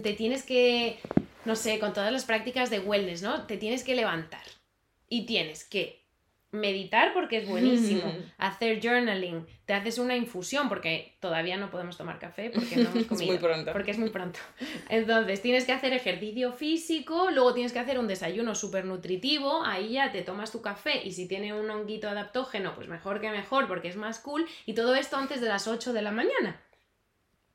te tienes que, no sé, con todas las prácticas de wellness, ¿no? Te tienes que levantar y tienes que meditar porque es buenísimo, hacer journaling, te haces una infusión porque todavía no podemos tomar café porque no hemos Es comido. muy pronto. Porque es muy pronto. Entonces, tienes que hacer ejercicio físico, luego tienes que hacer un desayuno súper nutritivo, ahí ya te tomas tu café y si tiene un honguito adaptógeno, pues mejor que mejor porque es más cool. Y todo esto antes de las 8 de la mañana.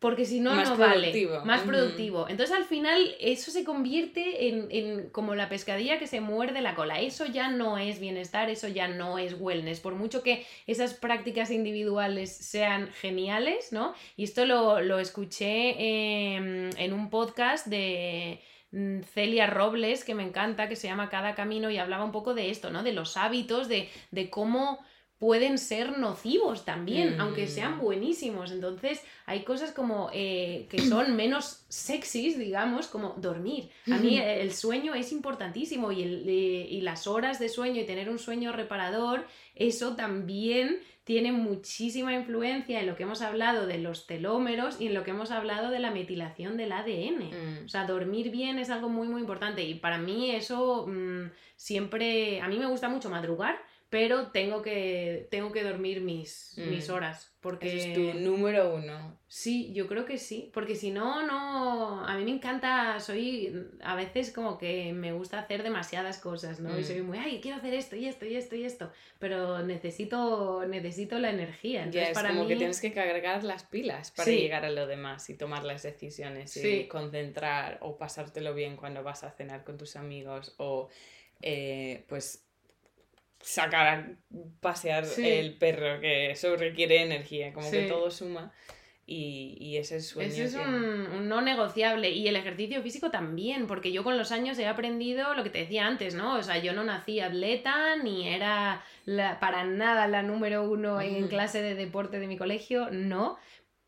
Porque si no, Más no productivo. vale. Más Ujú. productivo. Entonces al final eso se convierte en, en como la pescadilla que se muerde la cola. Eso ya no es bienestar, eso ya no es wellness. Por mucho que esas prácticas individuales sean geniales, ¿no? Y esto lo, lo escuché en un podcast de mm, Celia Robles, que me encanta, que se llama Cada Camino, y hablaba un poco de esto, ¿no? De los hábitos, de, de cómo pueden ser nocivos también, Mm. aunque sean buenísimos. Entonces, hay cosas como eh, que son menos sexys, digamos, como dormir. A mí el sueño es importantísimo y, el- y las horas de sueño y tener un sueño reparador, eso también tiene muchísima influencia en lo que hemos hablado de los telómeros y en lo que hemos hablado de la metilación del ADN. Mm. O sea, dormir bien es algo muy, muy importante. Y para mí eso mm, siempre... A mí me gusta mucho madrugar, pero tengo que, tengo que dormir mis, Mm. mis horas. Porque... Es tu número uno. Sí, yo creo que sí, porque si no, no, a mí me encanta, soy, a veces como que me gusta hacer demasiadas cosas, ¿no? Y Mm. soy muy, ay, quiero hacer esto y esto y esto y esto, pero necesito, necesito la energía. Ya Entonces, es para como mí, que tienes que cargar las pilas para Sí. llegar a lo demás y tomar las decisiones y Sí. concentrar o pasártelo bien cuando vas a cenar con tus amigos o eh, pues sacar a pasear Sí. el perro que eso requiere energía, como que todo suma y, y ese es sueño. Ese es que- un, un no negociable. Y el ejercicio físico también, porque yo con los años he aprendido lo que te decía antes, ¿no? O sea, yo no nací atleta, ni era la- para nada la número uno en clase de deporte de mi colegio, no.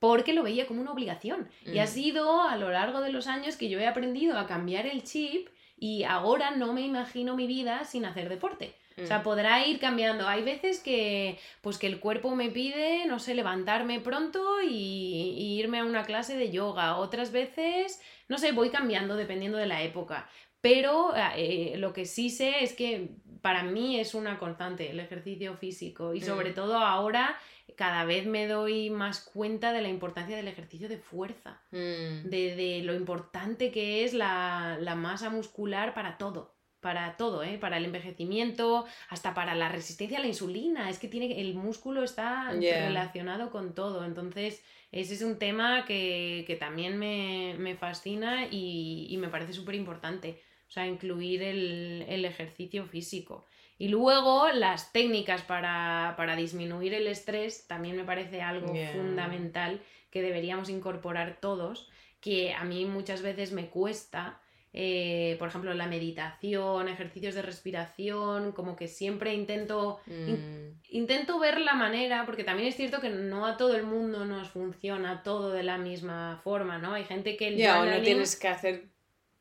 Porque lo veía como una obligación. Y ha Mm. sido a lo largo de los años que yo he aprendido a cambiar el chip y ahora no me imagino mi vida sin hacer deporte. O sea, Mm. podrá ir cambiando. Hay veces que, pues que el cuerpo me pide, no sé, levantarme pronto y, y irme a una clase de yoga. Otras veces, no sé, voy cambiando dependiendo de la época. Pero eh, lo que sí sé es que para mí es una constante el ejercicio físico y sobre Mm. todo ahora cada vez me doy más cuenta de la importancia del ejercicio de fuerza, Mm. de, de lo importante que es la, la masa muscular para todo. Para todo, ¿eh? para el envejecimiento, hasta para la resistencia a la insulina. Es que tiene, el músculo está Yeah. relacionado con todo. Entonces, ese es un tema que, que también me, me fascina y, y me parece súper importante. O sea, incluir el, el ejercicio físico. Y luego las técnicas para, para disminuir el estrés también me parece algo Yeah. fundamental que deberíamos incorporar todos, que a mí muchas veces me cuesta. Eh, por ejemplo, la meditación, ejercicios de respiración, como que siempre intento Mm. intento ver la manera, porque también es cierto que no a todo el mundo nos funciona todo de la misma forma, ¿no? Hay gente que el Ya, o no journaling- tienes que hacer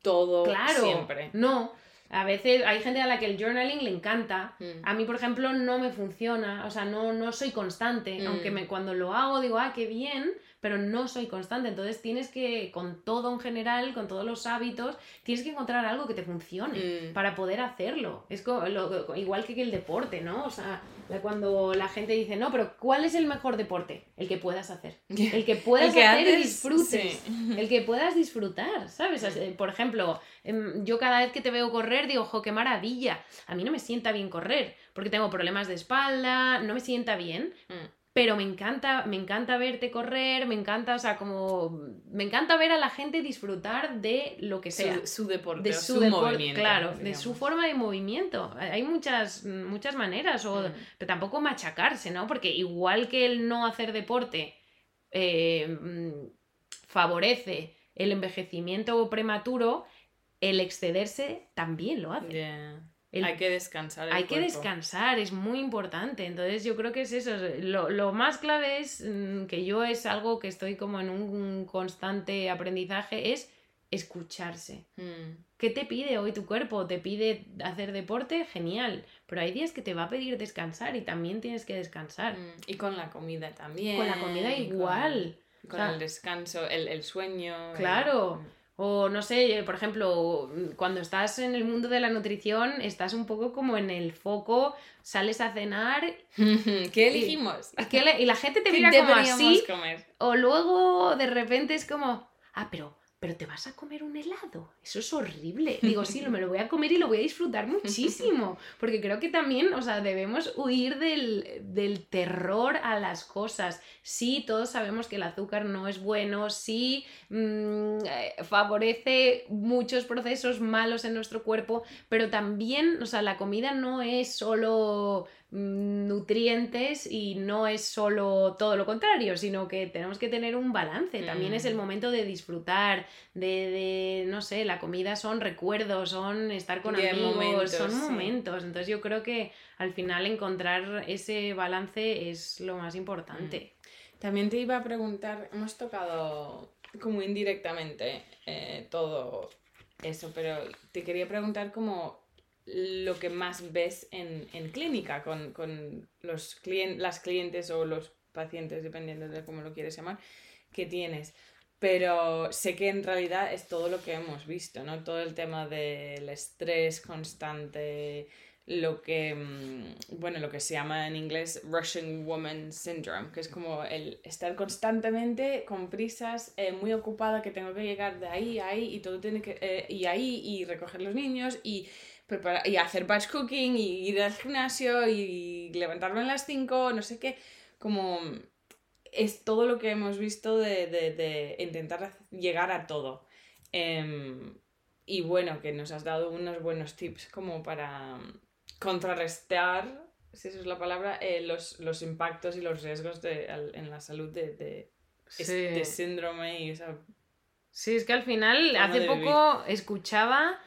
todo claro, siempre. no. A veces hay gente a la que el journaling le encanta. Mm. A mí, por ejemplo, no me funciona, o sea, no, no soy constante, Mm. aunque me, cuando lo hago digo, ah, qué bien, pero no soy constante. Entonces tienes que, con todo en general, con todos los hábitos, tienes que encontrar algo que te funcione Mm. para poder hacerlo. Es co- lo- igual que el deporte, ¿no? O sea, cuando la gente dice, no, pero ¿cuál es el mejor deporte? El que puedas hacer. El que puedas El que hacer y disfrutes. sí. El que puedas disfrutar, ¿sabes? Por ejemplo, em, yo cada vez que te veo correr digo, jo, qué maravilla. A mí no me sienta bien correr, porque tengo problemas de espalda, no me sienta bien. Mm. Pero me encanta, me encanta verte correr, me encanta, o sea, como. Me encanta ver a la gente disfrutar de lo que sea Su, su deporte, de su, su, depor- movimiento. claro, de su forma de movimiento. Hay muchas, muchas maneras, o, Mm. pero tampoco machacarse, ¿no? Porque igual que el no hacer deporte eh, mm, favorece el envejecimiento prematuro, el excederse también lo hace. Hay que descansar. hay que descansar, es muy importante. Entonces yo creo que es eso. Lo, más clave es mm, que yo es algo que estoy como en un constante aprendizaje, es escucharse. Mm. ¿Qué te pide hoy tu cuerpo? ¿Te pide hacer deporte? Genial. Pero hay días que te va a pedir descansar y también tienes que descansar. Mm. Y con la comida también. Con la comida igual. Con, el descanso, el, sueño. Claro. O no sé, por ejemplo, cuando estás en el mundo de la nutrición, estás un poco como en el foco, sales a cenar. ¿Qué elegimos? Y, la gente te mira como así. Comer? O luego de repente es como, ah, pero pero te vas a comer un helado. Eso es horrible. Digo, sí, me lo voy a comer y lo voy a disfrutar muchísimo. Porque creo que también, o sea, debemos huir del, terror a las cosas. Sí, todos sabemos que el azúcar no es bueno, sí mm, eh, favorece muchos procesos malos en nuestro cuerpo, pero también, o sea, la comida no es solo nutrientes y no es solo todo lo contrario, sino que tenemos que tener un balance. También es el mm. momento de disfrutar, de, no sé, la comida son recuerdos, son estar con amigos, son momentos. Entonces yo creo que al final encontrar ese balance es lo más importante. Mm. También te iba a preguntar, hemos tocado como indirectamente eh, todo eso, pero te quería preguntar como lo que más ves en, clínica con, los las clientes o los pacientes, dependiendo de cómo lo quieres llamar, que tienes. Pero sé que en realidad es todo lo que hemos visto, ¿no? Todo el tema del estrés constante, lo que, mm, bueno, lo que se llama en inglés Russian Woman Syndrome, que es como el estar constantemente con prisas, eh, muy ocupada, que tengo que llegar de ahí a ahí y todo tiene que, eh, y ahí y recoger los niños y y hacer batch cooking y ir al gimnasio y levantarme a las 5, no sé qué, como es todo lo que hemos visto de, intentar llegar a todo. Em, y bueno, que nos has dado unos buenos tips como para contrarrestar, si esa es la palabra, eh, los, impactos y los riesgos en la salud de, de, síndrome y esa... Sí, es que al final, hace poco escuchaba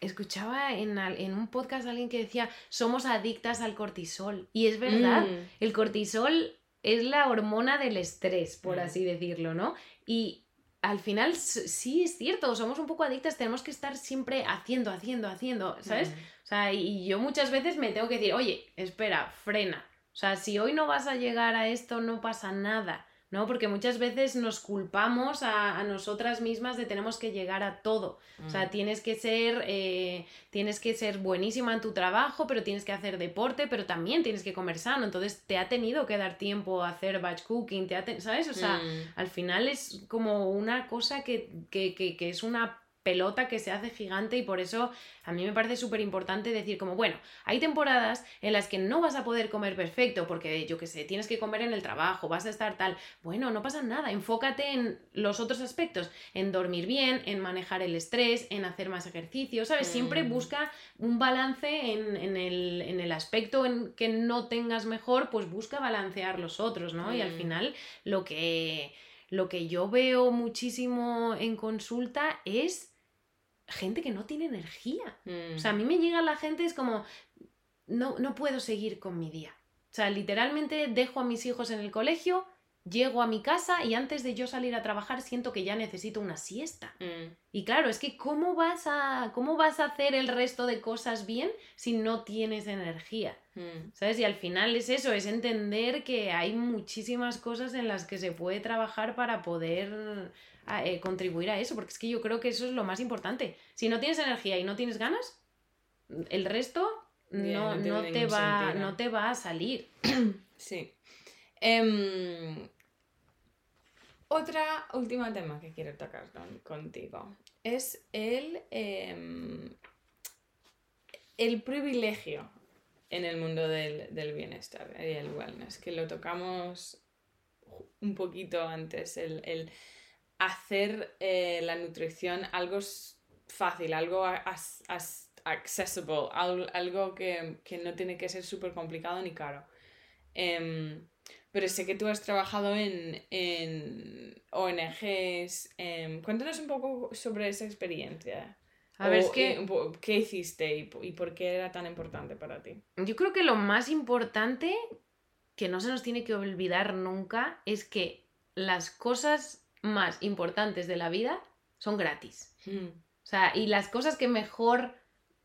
escuchaba en, un podcast a alguien que decía, somos adictas al cortisol. Y es verdad, mm. el cortisol es la hormona del estrés, por mm. así decirlo, ¿no? Y al final sí es cierto, somos un poco adictas, tenemos que estar siempre haciendo, haciendo, haciendo, ¿sabes? Mm. O sea, y yo muchas veces me tengo que decir, oye, espera, frena. O sea, si hoy no vas a llegar a esto, no pasa nada. ¿No? Porque muchas veces nos culpamos a, nosotras mismas de tenemos que llegar a todo. O sea, mm. tienes que ser, eh, tienes que ser buenísima en tu trabajo, pero tienes que hacer deporte, pero también tienes que comer sano. Entonces, te ha tenido que dar tiempo a hacer batch cooking, te ¿sabes? O sea, mm. al final es como una cosa que, que, que, que es una pelota que se hace gigante y por eso a mí me parece súper importante decir como, bueno, hay temporadas en las que no vas a poder comer perfecto porque yo qué sé, tienes que comer en el trabajo, vas a estar tal, bueno, no pasa nada, enfócate en los otros aspectos, en dormir bien, en manejar el estrés, en hacer más ejercicio, ¿sabes? Siempre mm. busca un balance en, el, en, el, aspecto en que no tengas mejor, pues busca balancear los otros, ¿no? Y al mm. final lo que... Lo que yo veo muchísimo en consulta es gente que no tiene energía. O sea, a mí me llega la gente, es como, no, no puedo seguir con mi día. O sea, literalmente dejo a mis hijos en el colegio, llego a mi casa y antes de yo salir a trabajar siento que ya necesito una siesta. Mm. Y claro, es que ¿cómo vas, a, ¿cómo vas a hacer el resto de cosas bien si no tienes energía? Mm. ¿Sabes? Y al final es eso, es entender que hay muchísimas cosas en las que se puede trabajar para poder eh, contribuir a eso, porque es que yo creo que eso es lo más importante. Si no tienes energía y no tienes ganas, el resto no, no, te va, no te va a salir. sí. Em, otra última tema que quiero tocar contigo es el, em, el privilegio en el mundo del, del, bienestar y el wellness, que lo tocamos un poquito antes, el, el hacer eh, la nutrición algo fácil, algo accessible, algo, que, no tiene que ser súper complicado ni caro. Em, pero sé que tú has trabajado en, en ONGs. Em, cuéntanos un poco sobre esa experiencia. A ver, es que... ¿Qué hiciste y, y por qué era tan importante para ti? Yo creo que lo más importante, que no se nos tiene que olvidar nunca, es que las cosas más importantes de la vida son gratis. Mm. O sea, y las cosas que mejor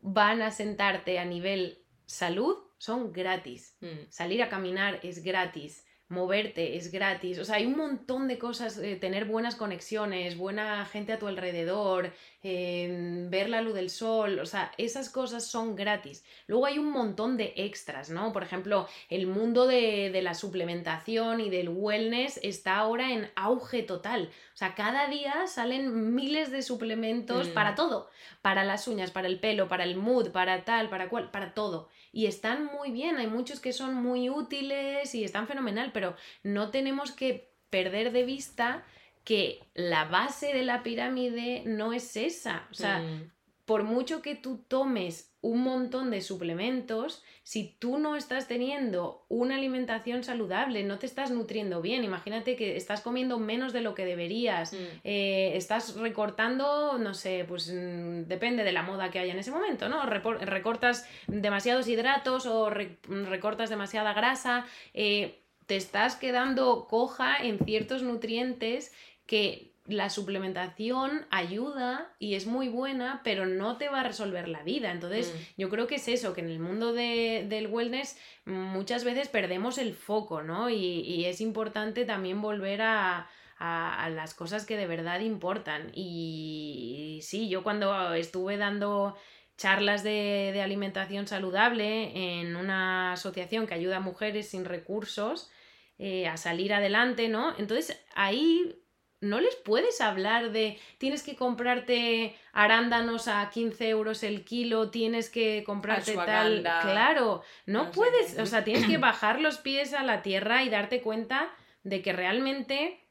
van a sentarte a nivel salud son gratis. Mm. Salir a caminar es gratis moverte, es gratis. O sea, hay un montón de cosas, eh, tener buenas conexiones, buena gente a tu alrededor, em, ver la luz del sol, o sea, esas cosas son gratis. Luego hay un montón de extras, ¿no? Por ejemplo, el mundo de, de la suplementación y del wellness está ahora en auge total. O sea, cada día salen miles de suplementos para mm. todo, para las uñas, para el pelo, para el mood, para tal, para cual, para todo. Y están muy bien, hay muchos que son muy útiles y están fenomenal, pero no tenemos que perder de vista que la base de la pirámide no es esa. O sea, mm por mucho que tú tomes un montón de suplementos, si tú no estás teniendo una alimentación saludable, no te estás nutriendo bien, imagínate que estás comiendo menos de lo que deberías, mm. eh, estás recortando, no sé, pues mm, depende de la moda que haya en ese momento, ¿no? recortas demasiados hidratos o recortas demasiada grasa, eh, te estás quedando coja en ciertos nutrientes que la suplementación ayuda y es muy buena, pero no te va a resolver la vida. Entonces, mm. yo creo que es eso, que en el mundo del wellness muchas veces perdemos el foco, ¿no? Y, es importante también volver a, las cosas que de verdad importan. Y, sí, yo cuando estuve dando charlas de, alimentación saludable en una asociación que ayuda a mujeres sin recursos eh, a salir adelante, ¿no? Entonces ahí no les puedes hablar de tienes que comprarte arándanos a 15 euros el kilo, tienes que comprarte tal. Claro, no, puedes, o sea, tienes que bajar los pies a la tierra y darte cuenta de que realmente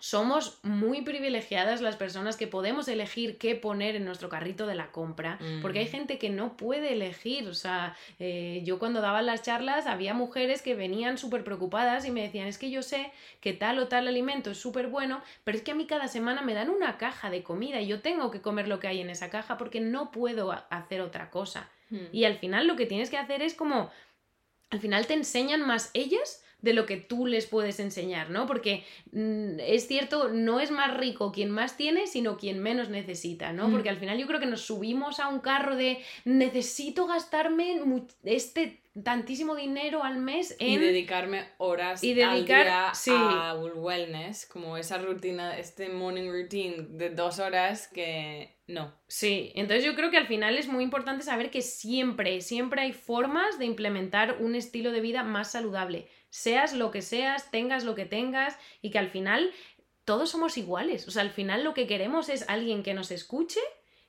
somos muy privilegiadas las personas que podemos elegir qué poner en nuestro carrito de la compra, porque hay gente que no puede elegir. O sea, eh, yo cuando daba las charlas había mujeres que venían súper preocupadas y me decían, es que yo sé que tal o tal alimento es súper bueno, pero es que a mí cada semana me dan una caja de comida y yo tengo que comer lo que hay en esa caja porque no puedo hacer otra cosa. Hmm. Y al final lo que tienes que hacer es como, al final te enseñan más ellas de lo que tú les puedes enseñar, ¿no? Porque mm, es cierto, no es más rico quien más tiene, sino quien menos necesita, ¿no? Mm. Porque al final yo creo que nos subimos a un carro de necesito gastarme este tantísimo dinero al mes en... Y dedicarme horas y dedicar, al día a wellness, como esa rutina, este morning routine de dos horas que no. Sí, entonces yo creo que al final es muy importante saber que siempre, siempre hay formas de implementar un estilo de vida más saludable seas lo que seas, tengas lo que tengas y que al final todos somos iguales. O sea, al final lo que queremos es alguien que nos escuche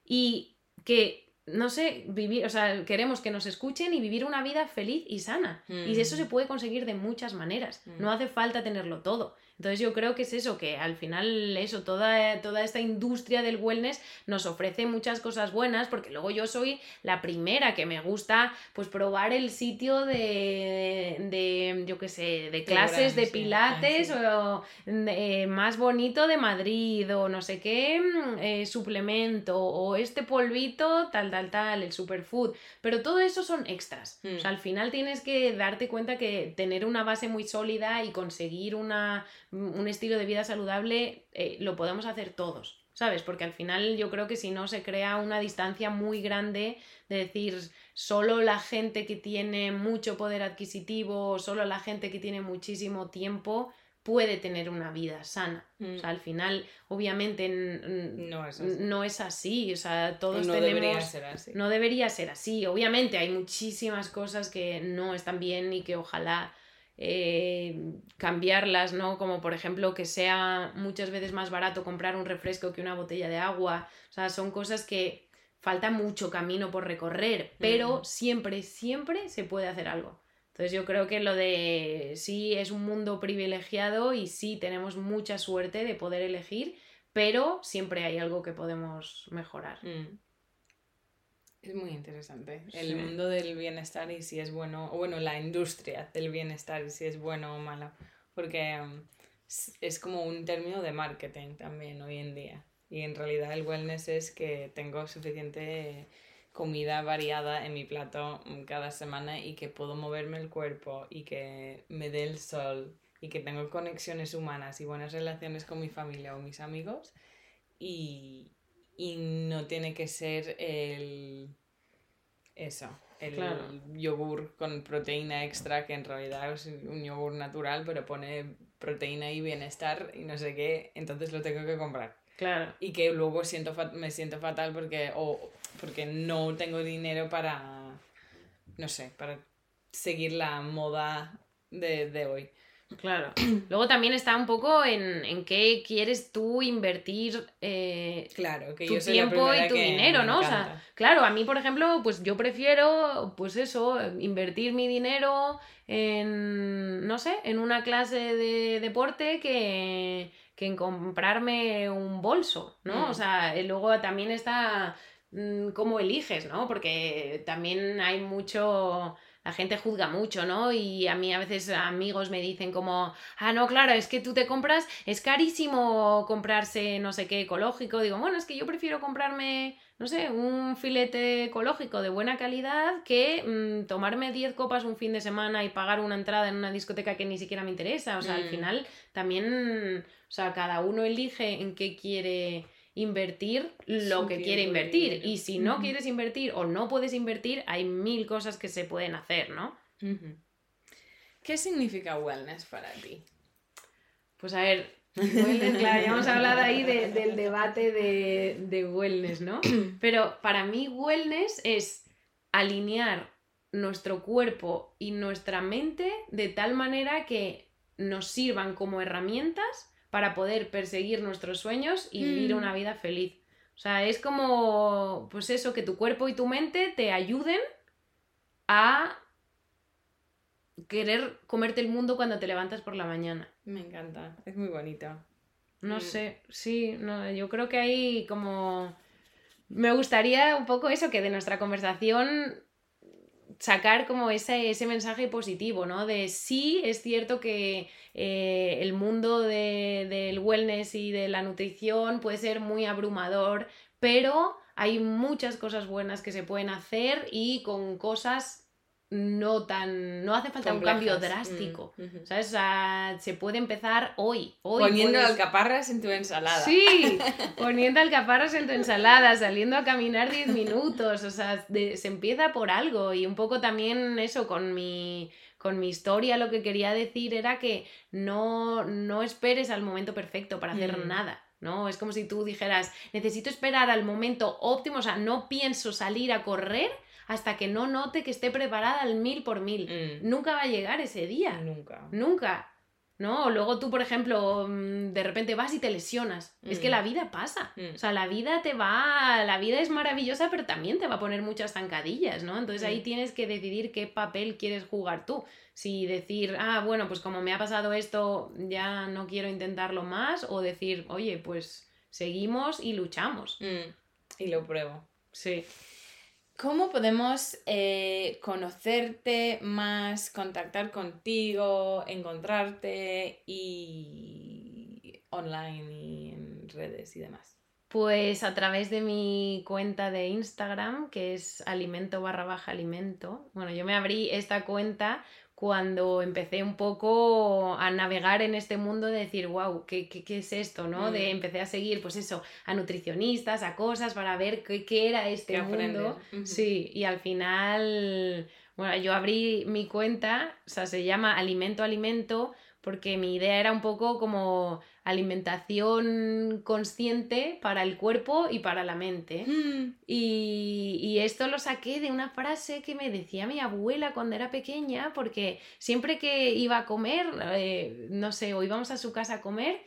y que no sé, vivir, o sea, queremos que nos escuchen y vivir una vida feliz y sana. Y eso se mm. puede conseguir de muchas maneras. No mm. hace falta tenerlo todo. Entonces yo creo que es eso, que al final eso, toda, toda esta industria del wellness nos ofrece muchas cosas buenas, porque luego yo soy la primera que me gusta pues probar el sitio de, de yo qué sé, de clases de pilates o más bonito de Madrid o no sé qué mm, eh, suplemento o este polvito tal, tal, tal, el superfood, pero todo eso son extras. O sea, mm. al final tienes que darte cuenta que tener una base muy sólida y conseguir una un estilo de vida saludable eh, lo podemos hacer todos, ¿sabes? Porque al final yo creo que si no se crea una distancia muy grande de decir solo la gente que tiene mucho poder adquisitivo, solo la gente que tiene muchísimo tiempo puede tener una vida sana. O sea, mm. al final, obviamente, no es así. No es así. O sea, todos no Debería ser así. No debería ser así. Obviamente, hay muchísimas cosas que no están bien y que ojalá eh, cambiarlas, ¿no? Como por ejemplo que sea muchas veces más barato comprar un refresco que una botella de agua. O sea, son cosas que falta mucho camino por recorrer, pero siempre, siempre se puede hacer algo. Entonces yo creo que lo de sí es un mundo privilegiado y sí tenemos mucha suerte de poder elegir, pero siempre hay algo que podemos mejorar. Mm. Es muy interesante. El mundo del bienestar y si es bueno, o bueno, la industria del bienestar y si es bueno o malo. Porque mm, es como un término de marketing también hoy en día. Y en realidad el wellness es que tengo suficiente comida variada en mi plato mm, cada semana y que puedo moverme el cuerpo y que me dé el sol y que tengo conexiones humanas y buenas relaciones con mi familia o mis amigos y, y no tiene que ser el eso, el yogur con proteína extra que en realidad es un yogur natural pero pone proteína y bienestar y no sé qué, entonces lo tengo que comprar. Claro. Y que luego siento me siento fatal porque o porque no tengo dinero para no sé, para seguir la moda de, de hoy. Claro. Luego también está un poco en, en qué quieres tú invertir eh, claro, que tu tiempo y tu dinero, ¿no? O sea, claro, a mí, por ejemplo, pues yo prefiero, pues eso, invertir mi dinero en, no sé, en una clase de deporte que, que en comprarme un bolso, ¿no? O mm. sea, luego también está mm, cómo eliges, ¿no? Porque también hay mucho la gente juzga mucho, ¿no? Y a mí a veces amigos me dicen como, ah, no, claro, es que tú te compras, es carísimo comprarse no sé qué ecológico. Digo, bueno, es que yo prefiero comprarme, no sé, un filete ecológico de buena calidad que mm, tomarme 10 copas un fin de semana y pagar una entrada en una discoteca que ni siquiera me interesa. O sea, al mm. final también, o sea, cada uno elige en qué quiere invertir lo que quiere invertir. Y si no quieres invertir o no puedes invertir, hay mil cosas que se pueden hacer, ¿no? ¿Qué significa wellness para ti? Pues a ver, wellness, claro, ya hemos hablado ahí del debate de, de wellness, ¿no? Pero para mí wellness es alinear nuestro cuerpo y nuestra mente de tal manera que nos sirvan como herramientas para poder perseguir nuestros sueños y vivir mm. una vida feliz. O sea, es como, pues eso, que tu cuerpo y tu mente te ayuden a querer comerte el mundo cuando te levantas por la mañana. Me encanta, es muy bonito. No mm. sé, sí, no, yo creo que hay como... Me gustaría un poco eso, que de nuestra conversación sacar como ese, ese mensaje positivo, ¿no? De sí, es cierto que eh, el mundo del wellness y de la nutrición puede ser muy abrumador, pero hay muchas cosas buenas que se pueden hacer y con cosas no tan. No hace falta un cambio mm, drástico. ¿Sabes? O sea, se puede empezar hoy. hoy poniendo alcaparras en tu ensalada. Sí, poniendo alcaparras en tu ensalada, saliendo a caminar 10 minutos. O sea, se empieza por algo. Y un poco también eso con mi. Con mi historia lo que quería decir era que no, no esperes al momento perfecto para hacer mm. nada. ¿no? Es como si tú dijeras, necesito esperar al momento óptimo, o sea, no pienso salir a correr hasta que no note que esté preparada al mil por mil. Mm. Nunca va a llegar ese día. Nunca. Nunca. ¿no? O luego tú, por ejemplo, mm, de repente vas y te lesionas. Es que mm. la vida pasa. O sea, la vida te va. La vida es maravillosa, pero también te va a poner muchas zancadillas, ¿no? Entonces ahí tienes que decidir qué papel quieres jugar tú. Si decir, ah, bueno, pues como me ha pasado esto, ya no quiero intentarlo más. O decir, oye, pues seguimos y luchamos. Y lo pruebo. Sí. ¿Cómo podemos eh, conocerte más, contactar contigo, encontrarte y online y en redes y demás? Pues a través de mi cuenta de Instagram, que es alimento barra baja alimento. Bueno, yo me abrí esta cuenta cuando empecé un poco a navegar en este mundo de decir, wow, ¿qué, qué, es esto? ¿no? De mm. empecé a seguir, pues eso, a nutricionistas, a cosas para ver qué, qué era este mundo. Sí, y al final, bueno, yo abrí mi cuenta, o sea, se llama Alimento Alimento, porque mi idea era un poco como alimentación consciente para el cuerpo y para la mente. Mm. Y, esto lo saqué de una frase que me decía mi abuela cuando era pequeña, porque siempre que iba a comer, eh, no sé, o íbamos a su casa a comer,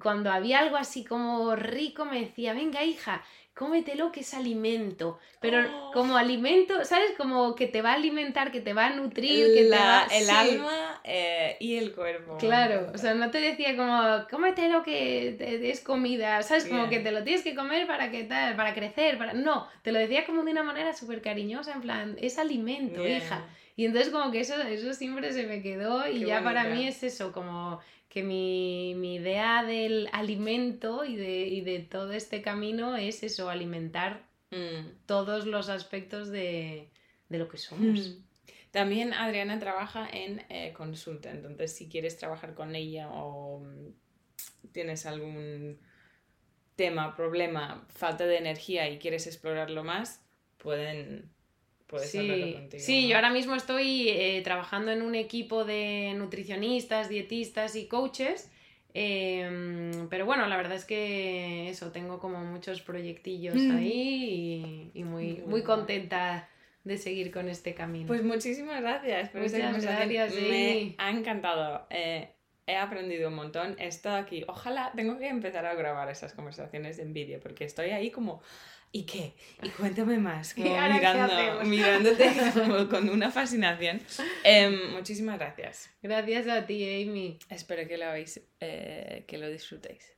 cuando había algo así como rico me decía, venga hija, cómetelo que es alimento, pero Oh. como alimento, ¿sabes? Como que te va a alimentar, que te va a nutrir, que te va... el sí. alma eh, y el cuerpo. Claro, o sea, no te decía como, cómetelo que te es comida, ¿sabes? Como Bien. que te lo tienes que comer para que tal, para crecer, para... No, te lo decía como de una manera súper cariñosa, en plan, es alimento, Bien. hija. Y entonces como que eso, eso siempre se me quedó y Qué ya para mí es eso, como que mi, mi idea del alimento y de, y de todo este camino es eso, alimentar Mm. todos los aspectos de, de lo que somos. Mm. También Adriana trabaja en eh, consulta, entonces si quieres trabajar con ella o mm, tienes algún tema, problema, falta de energía y quieres explorarlo más, pueden puedes hablarlo Sí, contigo. sí, ¿no? yo ahora mismo estoy eh, trabajando en un equipo de nutricionistas, dietistas y coaches. em, pero bueno, la verdad es que eso, tengo como muchos proyectillos Mm. ahí y, y muy, Muy contenta de seguir con este camino. Pues muchísimas gracias por Muchas gracias, Me Amy. ha encantado. eh, he aprendido un montón. He estado aquí. Ojalá tengo que empezar a grabar esas conversaciones en vídeo porque estoy ahí como. ¿Y qué? Y cuéntame más. Como ¿Y ahora qué mirando, mirándote como con una fascinación. Em, muchísimas gracias. Gracias a ti, Amy. Espero que lo, habéis, eh, que lo disfrutéis.